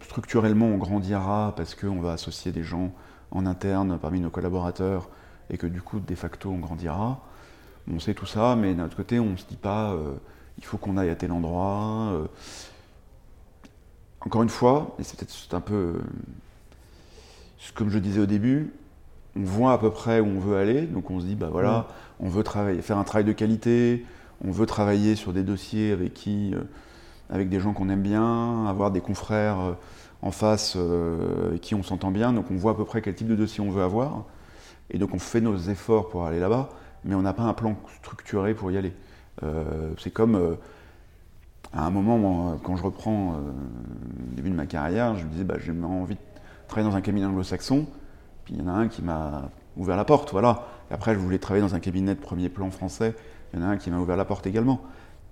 structurellement on grandira parce qu'on va associer des gens en interne parmi nos collaborateurs et que du coup de facto on grandira. On sait tout ça, mais d'un autre côté on ne se dit pas il faut qu'on aille à tel endroit. Euh. Encore une fois, et c'est peut-être un peu euh, comme je disais au début, on voit à peu près où on veut aller, donc on se dit bah voilà, on veut travailler, faire un travail de qualité, on veut travailler sur des dossiers avec qui, euh, avec des gens qu'on aime bien, avoir des confrères en face avec qui on s'entend bien, donc on voit à peu près quel type de dossier on veut avoir, et donc on fait nos efforts pour aller là-bas, mais on n'a pas un plan structuré pour y aller. Euh, c'est comme euh, à un moment, quand je reprends le euh, début de ma carrière, je me disais, bah, j'ai envie de travailler dans un cabinet anglo-saxon. Puis il y en a un qui m'a ouvert la porte, voilà. Et après, je voulais travailler dans un cabinet de premier plan français. Il y en a un qui m'a ouvert la porte également.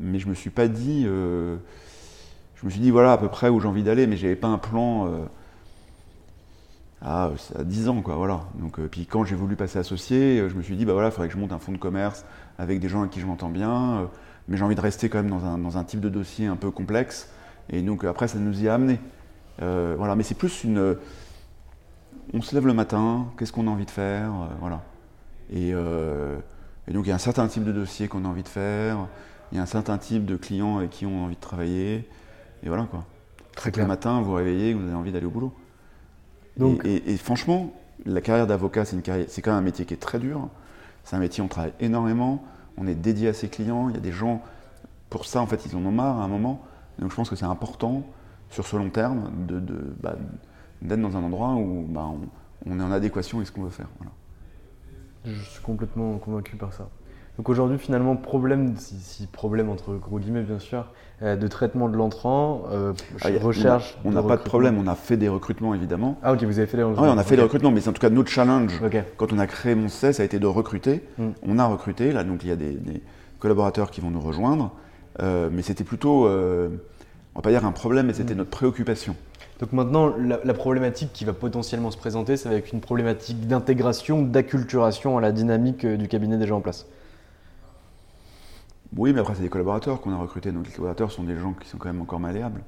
Mais je me suis pas dit, je me suis dit voilà à peu près où j'ai envie d'aller, mais j'avais pas un plan à, à, 10 ans, quoi, voilà. Donc, puis quand j'ai voulu passer associé, je me suis dit bah voilà, il faudrait que je monte un fonds de commerce avec des gens avec qui je m'entends bien, euh, mais j'ai envie de rester quand même dans un, dans un, type de dossier un peu complexe. Et donc après, ça nous y a amené. Euh, voilà, mais c'est plus une. On se lève le matin, qu'est-ce qu'on a envie de faire, euh, voilà. Et, et, donc il y a un certain type de dossier qu'on a envie de faire, il y a un certain type de clients avec qui on a envie de travailler, et voilà quoi. Très clair. Le matin, vous vous réveillez, vous avez envie d'aller au boulot. Donc, et, et, franchement, la carrière d'avocat, c'est quand même un métier qui est très dur. C'est un métier, on travaille énormément, on est dédié à ses clients, il y a des gens, pour ça, en fait, ils en ont marre à un moment. Donc je pense que c'est important, sur ce long terme, de, bah, d'être dans un endroit où bah, on, est en adéquation avec ce qu'on veut faire. Je suis complètement convaincu par ça. Donc aujourd'hui, finalement, problème, si, problème entre gros guillemets bien sûr, euh, de traitement de l'entrant, euh, ah, recherche. On n'a pas de problème, on a fait des recrutements évidemment. Ah ok, vous avez fait des recrutements. oui, on a fait des recrutements, mais c'est en tout cas notre challenge. Quand on a créé mon ça a été de recruter. Hmm. On a recruté, là donc il y a des, collaborateurs qui vont nous rejoindre, euh, mais c'était plutôt, on va pas dire un problème, mais c'était hmm. notre préoccupation. Donc maintenant, la, problématique qui va potentiellement se présenter, c'est avec une problématique d'intégration, d'acculturation à la dynamique euh, du cabinet déjà en place. Oui, mais après, c'est des collaborateurs qu'on a recrutés. Donc les collaborateurs sont des gens qui sont quand même encore malléables.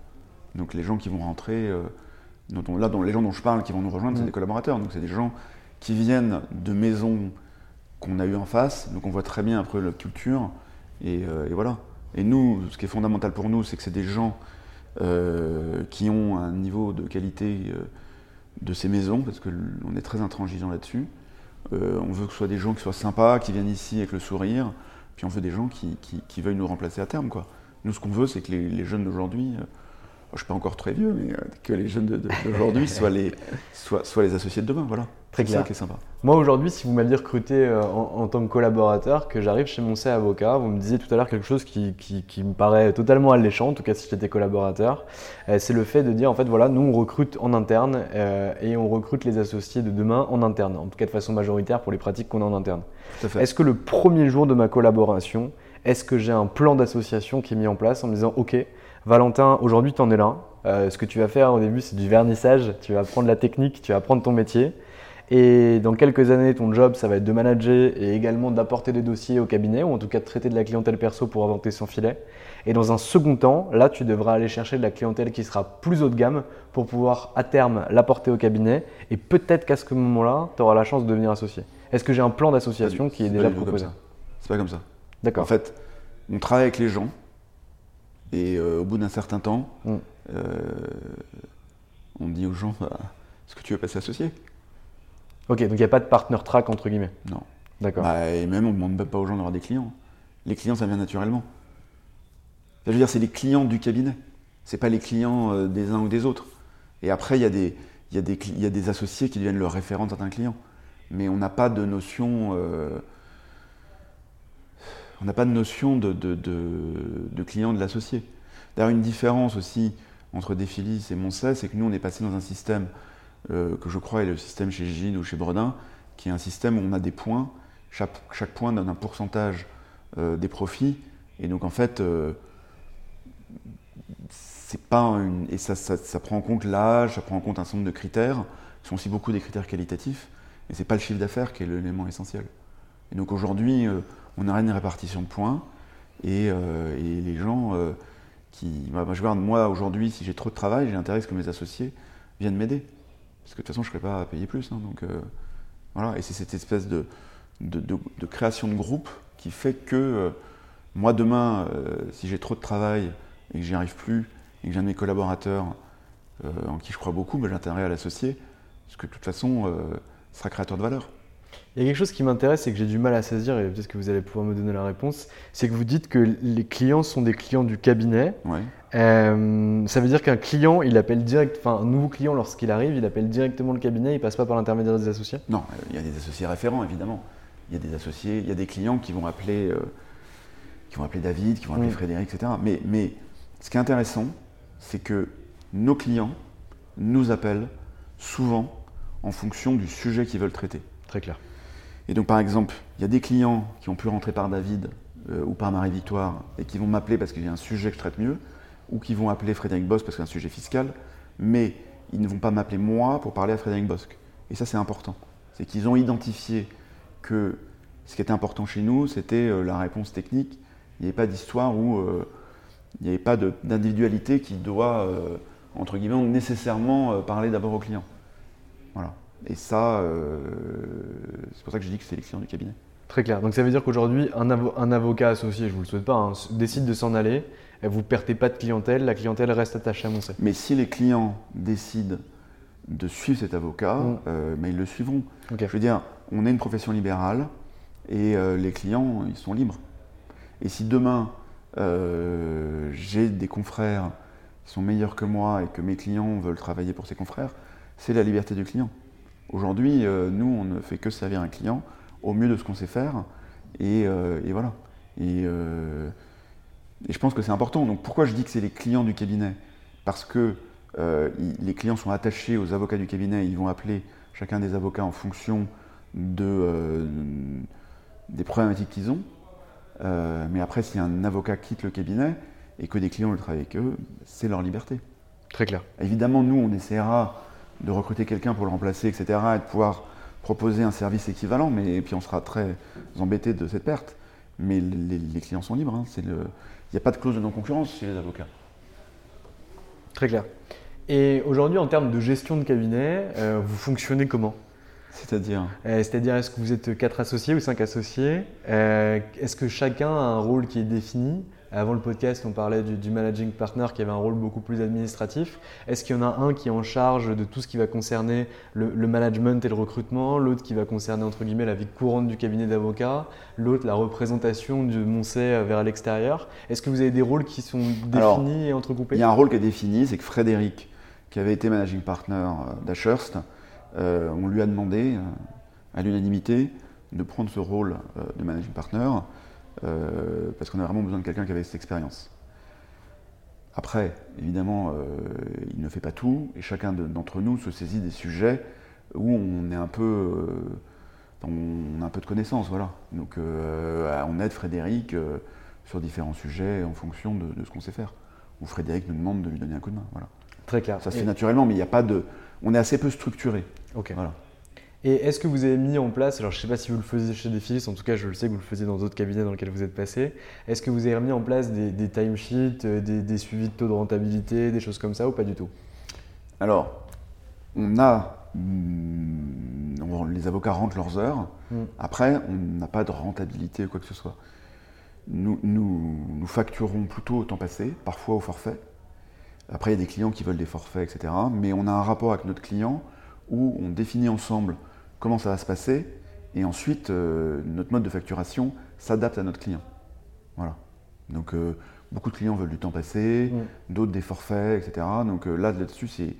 Donc les gens qui vont rentrer, euh, dont là, les gens dont je parle qui vont nous rejoindre, c'est mm. des collaborateurs. Donc c'est des gens qui viennent de maisons qu'on a eues en face. Donc on voit très bien après la culture. Et, euh, et voilà. Et nous, ce qui est fondamental pour nous, c'est que c'est des gens euh, qui ont un niveau de qualité de ces maisons, parce qu'on est très intransigeant là-dessus. On veut que ce soit des gens qui soient sympas, qui viennent ici avec le sourire, puis on veut des gens qui, qui, veuillent nous remplacer à terme. Quoi. Nous, ce qu'on veut, c'est que les, jeunes d'aujourd'hui, je ne suis pas encore très vieux, mais que les jeunes d'aujourd'hui soient, les, soient, soient les associés de demain. Voilà. Très clair. qui est sympa. Moi aujourd'hui, si vous m'aviez recruté euh, en, tant que collaborateur, que j'arrive chez mon C avocat, vous me disiez tout à l'heure quelque chose qui, qui, me paraît totalement alléchant, en tout cas si j'étais collaborateur, euh, c'est le fait de dire en fait voilà, nous on recrute en interne euh, et on recrute les associés de demain en interne, en tout cas de façon majoritaire pour les pratiques qu'on a en interne. Est-ce que le premier jour de ma collaboration, est-ce que j'ai un plan d'association qui est mis en place en me disant ok, Valentin, aujourd'hui tu en es là, ce que tu vas faire au début c'est du vernissage, tu vas apprendre la technique, tu vas apprendre ton métier. Et dans quelques années, ton job, ça va être de manager et également d'apporter des dossiers au cabinet, ou en tout cas de traiter de la clientèle perso pour inventer son filet. Et dans un second temps, là, tu devras aller chercher de la clientèle qui sera plus haut de gamme pour pouvoir à terme l'apporter au cabinet. Et peut-être qu'à ce moment-là, tu auras la chance de devenir associé. Est-ce que j'ai un plan d'association qui est, déjà proposé C'est pas comme ça. D'accord. En fait, on travaille avec les gens et euh, au bout d'un certain temps, mm. euh, on dit aux gens bah, est-ce que tu veux passer associé Ok, donc il n'y a pas de partner track entre guillemets? Non. D'accord. Bah, et même, on ne demande même pas aux gens d'avoir des clients. Les clients, ça vient naturellement. Je veux dire, c'est les clients du cabinet. Ce pas les clients euh, des uns ou des autres. Et après, il y, a des, y, a des, y a des associés qui deviennent le référent de certains clients. Mais on n'a pas de notion. Euh, on n'a pas de notion de, client de l'associé. D'ailleurs, une différence aussi entre Defilis et Moncey, c'est que nous, on est passé dans un système euh, que je crois est le système chez Gide ou chez Bredin, qui est un système où on a des points, chaque, point donne un pourcentage euh, des profits, et donc en fait, euh, pas une, et ça, ça, prend en compte l'âge, ça prend en compte un certain nombre de critères, qui sont aussi beaucoup des critères qualitatifs, et c'est pas le chiffre d'affaires qui est l'élément essentiel. Et donc aujourd'hui, on a une répartition de points, et, et les gens qui, bah, je vois, moi aujourd'hui, si j'ai trop de travail, j'ai intérêt à ce que mes associés viennent m'aider. Parce que de toute façon, je ne serais pas à payer plus. Hein, donc, euh, voilà. Et c'est cette espèce de, création de groupe qui fait que euh, moi, demain, euh, si j'ai trop de travail et que j'y arrive plus, et que j'ai un de mes collaborateurs en qui je crois beaucoup, ben, j'ai intérêt à l'associer. Parce que de toute façon, ce sera créateur de valeur. Il y a quelque chose qui m'intéresse et que j'ai du mal à saisir, et peut-être que vous allez pouvoir me donner la réponse, c'est que vous dites que les clients sont des clients du cabinet. Euh, ça veut dire qu'un client, il appelle direct, enfin un nouveau client lorsqu'il arrive, il appelle directement le cabinet, il passe pas par l'intermédiaire des associés? Non, il y a des associés référents évidemment. Il y a des associés, il y a des clients qui vont appeler, euh, qui vont appeler David, qui vont appeler. Frédéric, etc. Mais, mais ce qui est intéressant, c'est que nos clients nous appellent souvent en fonction du sujet qu'ils veulent traiter. Très clair. Et donc, par exemple, il y a des clients qui ont pu rentrer par David euh, ou par Marie-Victoire et qui vont m'appeler parce qu'il y a un sujet que je traite mieux, ou qui vont appeler Frédéric Bosque parce qu'il y a un sujet fiscal, mais ils ne vont pas m'appeler moi pour parler à Frédéric Bosque. Et ça, c'est important. C'est qu'ils ont identifié que ce qui était important chez nous, c'était euh, la réponse technique. Il n'y avait pas d'histoire où euh, il n'y avait pas d'individualité qui doit, entre guillemets, nécessairement parler d'abord au client. Voilà. Et ça, c'est pour ça que je dis que c'est les clients du cabinet. Très clair. Donc ça veut dire qu'aujourd'hui, un, avocat associé, je ne vous le souhaite pas, hein, décide de s'en aller, vous ne perdez pas de clientèle, la clientèle reste attachée à Moncey. Mais si les clients décident de suivre cet avocat, mm. euh, mais ils le suivront. Je veux dire, on est une profession libérale et euh, les clients, ils sont libres. Et si demain, j'ai des confrères qui sont meilleurs que moi et que mes clients veulent travailler pour ces confrères, c'est la liberté du client. Aujourd'hui, euh, nous, on ne fait que servir un client au mieux de ce qu'on sait faire. Et, euh, voilà. Euh, et, je pense que c'est important. Donc pourquoi je dis que c'est les clients du cabinet? Parce que les clients sont attachés aux avocats du cabinet. Ils vont appeler chacun des avocats en fonction de, des problématiques qu'ils ont. mais après, si un avocat quitte le cabinet et que des clients le travaillent avec eux, c'est leur liberté. Très clair. Évidemment, nous, on essaiera de recruter quelqu'un pour le remplacer, etc., et de pouvoir proposer un service équivalent, mais et puis on sera très embêté de cette perte. Mais les, clients sont libres. Hein. Il n'y a pas de clause de non-concurrence chez les avocats. Très clair. Et aujourd'hui, en termes de gestion de cabinet, euh, vous fonctionnez comment? C'est-à-dire? Euh, C'est-à-dire, est-ce que vous êtes quatre associés ou cinq associés? Euh, Est-ce que chacun a un rôle qui est défini? Avant le podcast, on parlait du, managing partner qui avait un rôle beaucoup plus administratif. Est-ce qu'il y en a un qui est en charge de tout ce qui va concerner le, management et le recrutement, l'autre qui va concerner entre guillemets la vie courante du cabinet d'avocat, l'autre la représentation de Moncey vers l'extérieur? Est-ce que vous avez des rôles qui sont définis et entrecoupés? Il y a un rôle qui est défini, c'est que Frédéric, qui avait été managing partner euh, d'Ashurst, euh, on lui a demandé euh, à l'unanimité de prendre ce rôle de managing partner. Euh, parce qu'on a vraiment besoin de quelqu'un qui avait cette expérience. Après, évidemment, euh, il ne fait pas tout, et chacun d'entre nous se saisit des sujets où on est un peu, euh, on a un peu de connaissances, voilà. Donc, on aide Frédéric sur différents sujets en fonction de, ce qu'on sait faire. Ou Frédéric nous demande de lui donner un coup de main, voilà. Très clair. Ça se fait naturellement, mais il n'y a pas de, on est assez peu structuré. Ok. Voilà. Et est-ce que vous avez mis en place, alors je ne sais pas si vous le faisiez chez Defilis, en tout cas je le sais que vous le faisiez dans d'autres cabinets dans lesquels vous êtes passé, est-ce que vous avez mis en place des, timesheets, euh, des, suivis de taux de rentabilité, des choses comme ça ou pas du tout? Alors, on a, hmm, les avocats rentrent leurs heures, hmm. après on n'a pas de rentabilité ou quoi que ce soit. Nous, nous, nous facturons plutôt au temps passé, parfois au forfait. Après il y a des clients qui veulent des forfaits, etc. Mais on a un rapport avec notre client où on définit ensemble comment ça va se passer, et ensuite euh, notre mode de facturation s'adapte à notre client. Voilà. Donc euh, beaucoup de clients veulent du temps passé, mm. d'autres des forfaits, etc. Donc euh, là, là-dessus, c'est,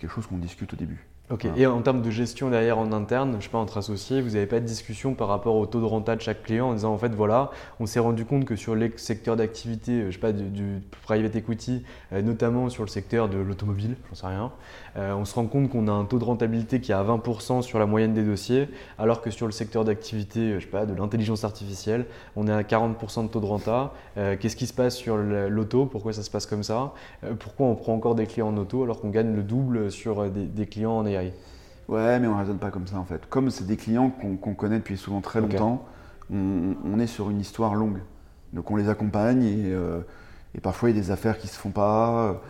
quelque chose qu'on discute au début. Ok, et en termes de gestion derrière en interne, je sais pas, entre associés, vous n'avez pas de discussion par rapport au taux de renta de chaque client en disant en fait voilà, on s'est rendu compte que sur les secteurs d'activité, je sais pas, du, private equity, notamment sur le secteur de l'automobile, j'en sais rien, euh, on se rend compte qu'on a un taux de rentabilité qui est à 20% sur la moyenne des dossiers, alors que sur le secteur d'activité, euh, je sais pas, de l'intelligence artificielle, on est à 40% de taux de renta. Euh, qu'est-ce qui se passe sur l'auto? Pourquoi ça se passe comme ça? Pourquoi on prend encore des clients en auto alors qu'on gagne le double sur des, clients en AI Ouais, mais on ne raisonne pas comme ça en fait. Comme c'est des clients qu'on connaît depuis souvent très longtemps, on, est sur une histoire longue. Donc on les accompagne et, et parfois il y a des affaires qui ne se font pas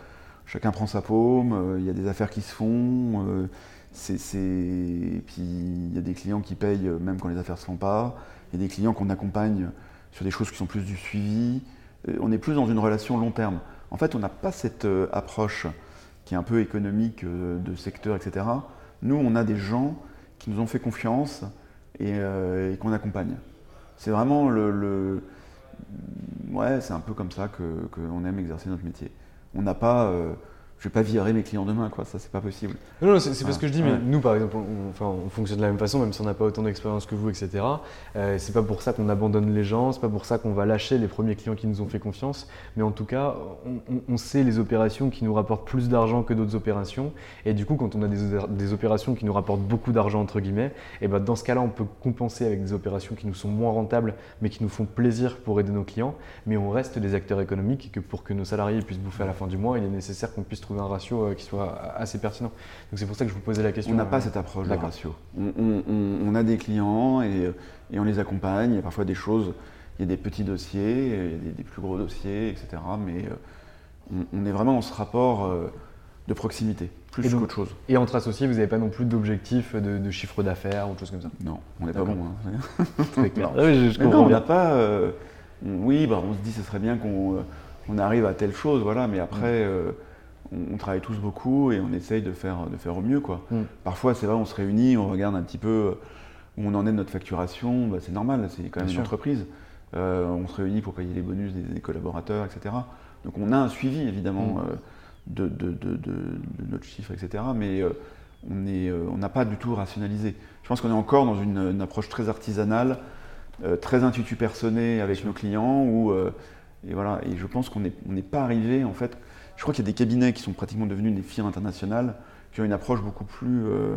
chacun prend sa paume, euh, il y a des affaires qui se font, euh, c'est, et puis il y a des clients qui payent euh, même quand les affaires ne se font pas, il y a des clients qu'on accompagne sur des choses qui sont plus du suivi, on est plus dans une relation long terme. En fait, on n'a pas cette approche qui est un peu économique de secteur, etc. Nous, on a des gens qui nous ont fait confiance et, qu'on accompagne. C'est vraiment le, Ouais, c'est un peu comme ça qu'on aime exercer notre métier on n'a pas. Euh, je vais pas virer mes clients demain, quoi. Ça, c'est pas possible. Non, c'est pas ce que je dis, mais nous, par exemple, on, enfin, on, fonctionne de la même façon, même si on n'a pas autant d'expérience que vous, etc. Euh, c'est pas pour ça qu'on abandonne les gens, c'est pas pour ça qu'on va lâcher les premiers clients qui nous ont fait confiance, mais en tout cas, on, sait les opérations qui nous rapportent plus d'argent que d'autres opérations, et du coup, quand on a des, opérations qui nous rapportent beaucoup d'argent entre guillemets, et ben dans ce cas-là, on peut compenser avec des opérations qui nous sont moins rentables, mais qui nous font plaisir pour aider nos clients, mais on reste des acteurs économiques et que pour que nos salariés puissent bouffer à la fin du mois, il est nécessaire qu'on puisse trouver un ratio euh, qui soit assez pertinent. Donc c'est pour ça que je vous posais la question. On n'a pas cette approche de ratio. On, a des clients et, et, on les accompagne. Il y a parfois des choses, il y a des petits dossiers, il y a des, plus gros dossiers, etc. Mais euh, on, est vraiment dans ce rapport euh, de proximité, plus qu'autre chose. Et entre associés, vous n'avez pas non plus d'objectif de, chiffre d'affaires ou de choses comme ça? Non, on n'est pas bon. Hein. Très clair. Ah oui, je, comprends bien. pas. oui, bah, on se dit que ce serait bien qu'on arrive à telle chose, voilà, mais après. Mm on, travaille tous beaucoup et on essaye de faire, de faire au mieux. Quoi. Mm. Parfois, c'est vrai, on se réunit, on regarde un petit peu où on en est de notre facturation. Bah, c'est normal, c'est quand même une entreprise. Euh, on se réunit pour payer les bonus des, collaborateurs, etc. Donc on a un suivi, évidemment, mm. euh, de, notre chiffre, etc. Mais euh, on n'a pas du tout rationalisé. Je pense qu'on est encore dans une, approche très artisanale, très intuitu personné avec nos clients. Où, et, voilà, et je pense qu'on n'est pas arrivé, en fait, je crois qu'il y a des cabinets qui sont pratiquement devenus des firmes internationales, qui ont une approche beaucoup plus euh,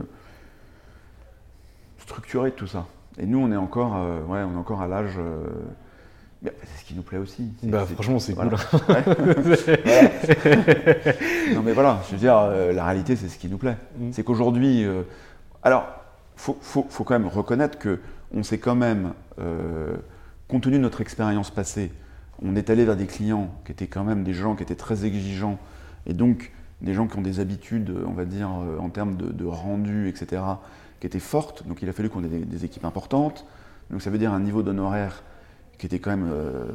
structurée de tout ça. Et nous, on est encore, euh, ouais, on est encore à l'âge euh, C'est ce qui nous plaît aussi. Bah, franchement, c'est cool. non, mais voilà, je veux dire, la réalité, c'est ce qui nous plaît. Mm. C'est qu'aujourd'hui. Alors, il faut, faut, faut, quand même reconnaître que on s'est quand même, compte tenu de notre expérience passée, on est allé vers des clients qui étaient quand même des gens qui étaient très exigeants et donc des gens qui ont des habitudes, on va dire, en termes de, rendu, etc., qui étaient fortes. Donc il a fallu qu'on ait des, équipes importantes. Donc ça veut dire un niveau d'honoraire qui était quand même euh,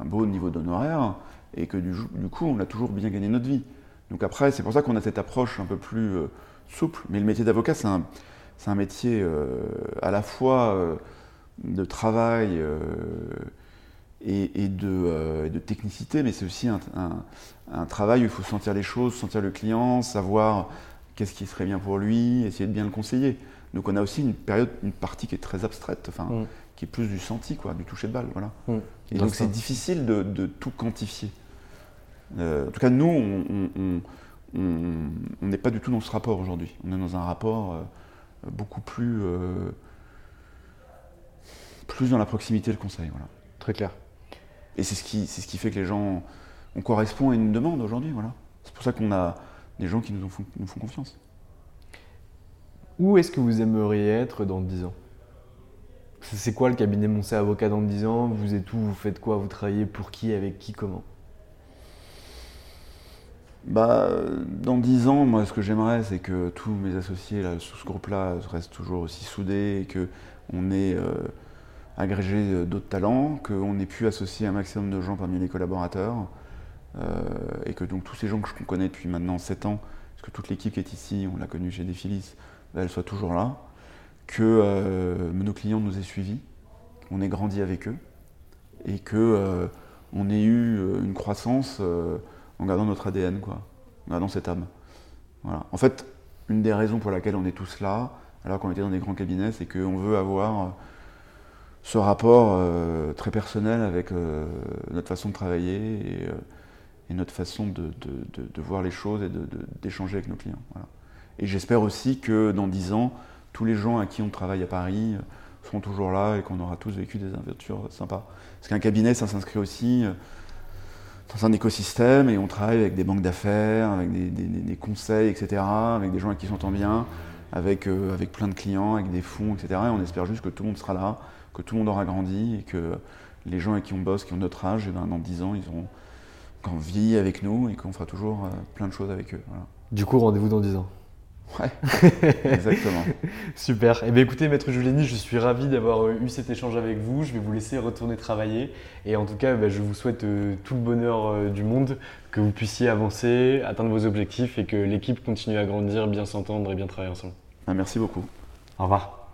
un beau niveau d'honoraire, et que du, coup, on a toujours bien gagné notre vie. Donc après, c'est pour ça qu'on a cette approche un peu plus euh, souple. Mais le métier d'avocat, c'est un, métier euh, à la fois de travail et, de, de, technicité, mais c'est aussi un, un, travail où il faut sentir les choses, sentir le client, savoir qu'est-ce qui serait bien pour lui, essayer de bien le conseiller. Donc on a aussi une période, une partie qui est très abstraite. Enfin, mm qui est plus du senti, quoi, du toucher de balle. Voilà. Mm. Et donc c'est difficile de, tout quantifier. Euh, en tout cas, nous, on n'est pas du tout dans ce rapport aujourd'hui. On est dans un rapport euh, beaucoup plus, euh, plus dans la proximité le conseil. Voilà. Très clair. Et c'est ce, qui, ce qui fait que les gens, on correspond à une demande aujourd'hui. Voilà. C'est pour ça qu'on a des gens qui nous, font, nous font confiance. Où est-ce que vous aimeriez être dans 10 ans? C'est quoi le cabinet Moncé Avocat dans 10 ans? Vous êtes où? Vous faites quoi? Vous travaillez pour qui? Avec qui? Comment? Bah, dans 10 ans, moi, ce que j'aimerais, c'est que tous mes associés là, sous ce groupe-là restent toujours aussi soudés et qu'on ait euh, agrégé d'autres talents, qu'on ait pu associer un maximum de gens parmi les collaborateurs euh, et que donc tous ces gens que je connais depuis maintenant 7 ans, parce que toute l'équipe qui est ici, on l'a connue chez Defilis, bah, elle soit toujours là que euh, nos clients nous aient suivis, qu'on ait grandi avec eux et que euh, on ait eu euh, une croissance en gardant notre ADN, quoi, en gardant cette âme. Voilà. En fait, une des raisons pour laquelle on est tous là, alors qu'on était dans des grands cabinets, c'est qu'on veut avoir ce rapport très personnel avec notre façon de travailler et, notre façon de, voir les choses et d'échanger avec nos clients. Et j'espère aussi que dans dix ans, tous les gens à qui on travaille à Paris euh, seront toujours là et qu'on aura tous vécu des aventures sympas. Parce qu'un cabinet, ça s'inscrit aussi euh, dans un écosystème et on travaille avec des banques d'affaires, avec des, conseils, etc., avec des gens avec qui s'entend bien, avec, euh, avec plein de clients, avec des fonds, etc. Et on espère juste que tout le monde sera là, que tout le monde aura grandi et que les gens avec qui on bosse, qui ont notre âge, et eh ben, dans 10 ans, ils auront envie avec nous et qu'on fera toujours plein de choses avec eux. Du coup, rendez-vous dans 10 ans. Ouais, exactement. Super. Eh bien, écoutez, Maître Juliani, je suis ravi d'avoir euh, eu cet échange avec vous. Je vais vous laisser retourner travailler. Et en tout cas, bah, je vous souhaite euh, tout le bonheur euh, du monde, que vous puissiez avancer, atteindre vos objectifs et que l'équipe continue à grandir, bien s'entendre et bien travailler ensemble. Ah, merci beaucoup. Au revoir.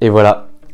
Et voilà,